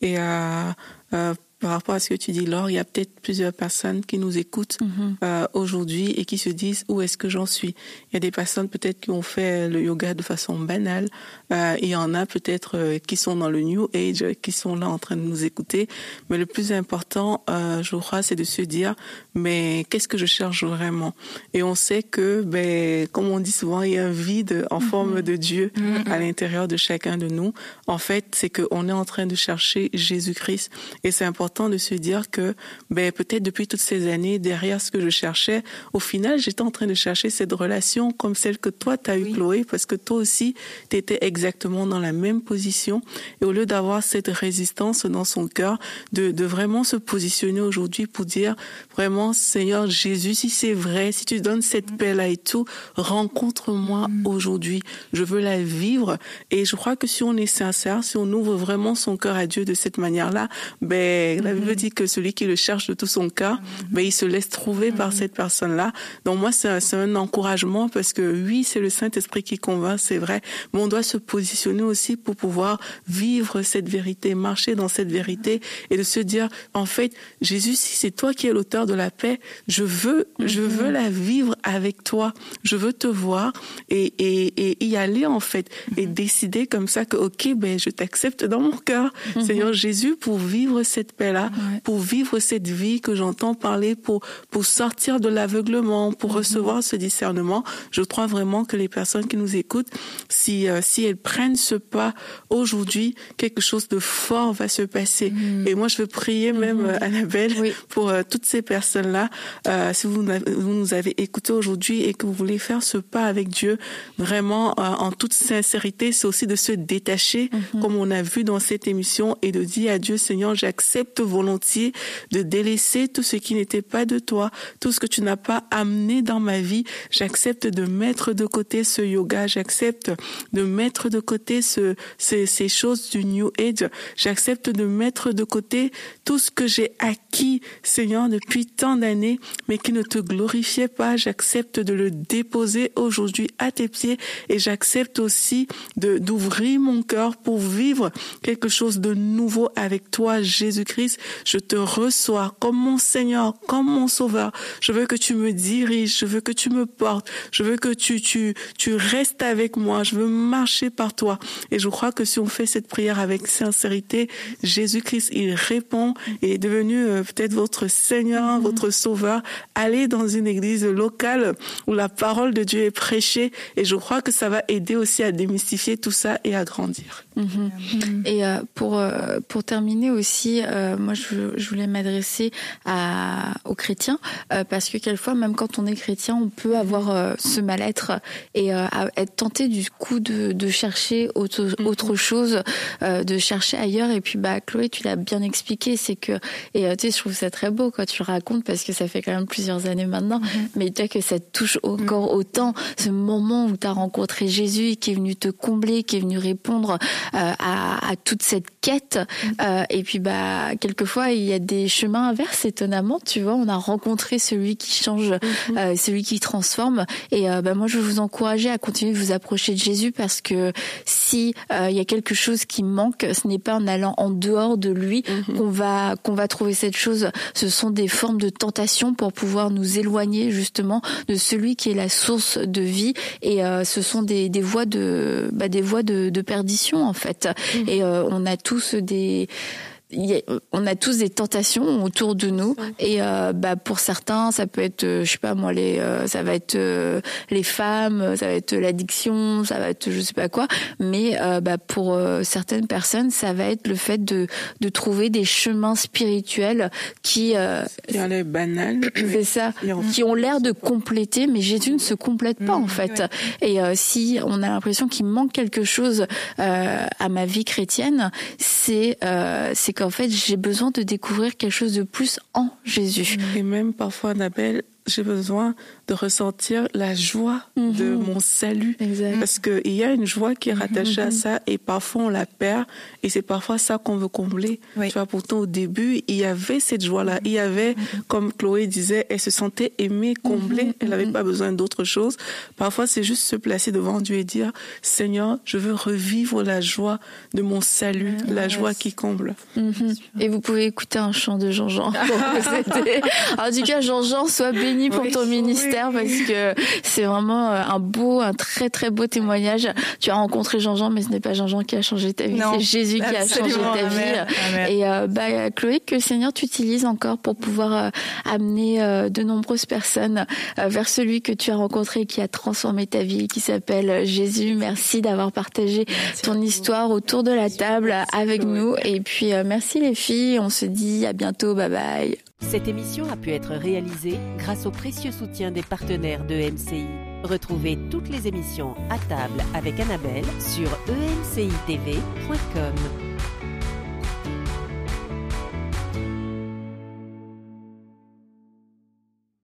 Et euh, euh, par rapport à ce que tu dis, Laure, il y a peut-être plusieurs personnes qui nous écoutent mhm. euh, aujourd'hui et qui se disent où est-ce que j'en suis? Il y a des personnes peut-être qui ont fait le yoga de façon banale. Euh, il y en a peut-être euh, qui sont dans le New Age, qui sont là en train de nous écouter. Mais le plus important, euh, je crois, c'est de se dire, mais qu'est-ce que je cherche vraiment? Et on sait que, ben, comme on dit souvent, il y a un vide en mhm. forme de Dieu mhm. à l'intérieur de chacun de nous. En fait, c'est qu'on est en train de chercher Jésus-Christ. Et c'est important de se dire que ben, peut-être depuis toutes ces années, derrière ce que je cherchais, au final, j'étais en train de chercher cette relation comme celle que toi, tu as eu, Chloé, parce que toi aussi, tu étais exactement dans la même position. Et au lieu d'avoir cette résistance dans son cœur, de, de vraiment se positionner aujourd'hui pour dire vraiment, Seigneur Jésus, si c'est vrai, si tu donnes cette mm. paix-là et tout, rencontre-moi mm. aujourd'hui. Je veux la vivre. Et je crois que si on est sincère, si on ouvre vraiment son cœur à Dieu de cette manière-là, ben, la Bible dit que celui qui le cherche de tout son cœur, ben, il se laisse trouver par cette personne-là. Donc moi, c'est un, un, encouragement parce que oui, c'est le Saint-Esprit qui convainc, c'est vrai, mais on doit se positionner aussi pour pouvoir vivre cette vérité, marcher dans cette vérité et de se dire, en fait, Jésus, si c'est toi qui es l'auteur de la paix, je veux, je veux la vivre avec toi. Je veux te voir et, et, et y aller en fait et mhm. décider comme ça que ok ben je t'accepte dans mon cœur, mhm. Seigneur Jésus, pour vivre cette paix-là, pour vivre cette vie que j'entends parler, pour pour sortir de l'aveuglement, pour recevoir ce discernement. Je crois vraiment que les personnes qui nous écoutent, si euh, si elles prennent ce pas aujourd'hui, quelque chose de fort va se passer. Et moi je veux prier même euh, Annabelle pour euh, toutes ces personnes-là. si vous, vous nous avez écouté aujourd'hui et que vous voulez faire ce pas avec Dieu, vraiment en toute sincérité, c'est aussi de se détacher, comme on a vu dans cette émission et de dire à Dieu, Seigneur, j'accepte volontiers de délaisser tout ce qui n'était pas de toi, tout ce que tu n'as pas amené dans ma vie. J'accepte de mettre de côté ce yoga, j'accepte de mettre de côté ce, ces, ces choses du New Age. J'accepte de mettre de côté tout ce que j'ai acquis, Seigneur, depuis tant d'années, mais qui ne te glorifiait pas. J'accepte de le déposer aujourd'hui à tes pieds et j'accepte aussi de, d'ouvrir mon cœur pour vivre quelque chose de nouveau avec toi, Jésus-Christ. Je te reçois comme mon Seigneur, comme mon Sauveur. Je veux que tu me diriges, je veux que tu me portes, je veux que tu, tu, tu restes avec moi, je veux marcher par toi. Et je crois que si on fait cette prière avec sincérité, Jésus-Christ, il répond et est devenu euh, peut-être votre Seigneur, votre Sauveur. Allez dans une église locale où la parole de Dieu est prêchée et je crois que ça va aider aussi à démystifier tout ça et à grandir. Mhm. Et euh, pour euh, pour terminer aussi, euh, moi je, je voulais m'adresser aux chrétiens parce que quelquefois même quand on est chrétien, on peut avoir ce mal-être et être tenté du coup de, de chercher autre, mhm. autre chose, de chercher ailleurs. Et puis bah Chloé, tu l'as bien expliqué, c'est que et tu sais, je trouve ça très beau quand tu le racontes parce que ça fait quand même plusieurs années maintenant, mhm. mais tu vois que ça te touche encore autant ce moment où tu as rencontré Jésus qui est venu te combler, qui est venu répondre euh, à, à, toute cette quête. Euh, et puis bah quelquefois il y a des chemins inverses étonnamment. Tu vois, on a rencontré celui qui change, mhm. euh, celui qui transforme. Et bah moi je veux vous encourager à continuer de vous approcher de Jésus parce que si il y a quelque chose qui manque, ce n'est pas en allant en dehors de lui mhm. qu'on va qu'on va trouver cette chose. Ce sont des formes de tentation pour pouvoir nous éloigner justement de celui qui est la source de vie. Et ce sont des, des voies de bah, des voies de, de perdition en fait. Mmh. Et euh, on a tous des on a tous des tentations autour de nous. Et euh, bah pour certains ça peut être euh, je sais pas moi les euh, ça va être les femmes ça va être l'addiction ça va être je sais pas quoi. Mais bah pour certaines personnes ça va être le fait de de trouver des chemins spirituels qui qui ont l'air c'est ça qui ont l'air de compléter mais Jésus ne se complète pas en mmh, fait. et si on a l'impression qu'il manque quelque chose à ma vie chrétienne c'est c'est qu'en fait, j'ai besoin de découvrir quelque chose de plus en Jésus. Et même parfois, Annabelle, j'ai besoin de ressentir la joie de mhm. mon salut. Parce qu'il y a une joie qui est mhm, rattachée à mhm. ça et parfois on la perd et c'est parfois ça qu'on veut combler. Tu vois, pourtant au début, il y avait cette joie-là. Il y avait, comme Chloé disait, elle se sentait aimée, comblée. Elle n'avait pas besoin d'autre chose. Parfois, c'est juste se placer devant Dieu et dire, Seigneur, je veux revivre la joie de mon salut, la joie qui comble. Et vous pouvez écouter un chant de Jean-Jean En tout cas, Jean-Jean, sois béni pour ton ministère parce que c'est vraiment euh, un beau, un très très beau témoignage. Tu as rencontré Jean-Jean, mais ce n'est pas Jean-Jean qui a changé ta vie, c'est Jésus qui a changé ta vie. Et euh, bah, Chloé, que Seigneur t'utilise encore pour pouvoir euh, amener de nombreuses personnes vers celui que tu as rencontré, qui a transformé ta vie, qui s'appelle Jésus. Merci d'avoir partagé ton histoire autour de la table avec nous. Et puis merci les filles. On se dit à bientôt. Bye bye. Cette émission a pu être réalisée grâce au précieux soutien des partenaires de MCI. Retrouvez toutes les émissions à table avec Annabelle sur emcitv.com.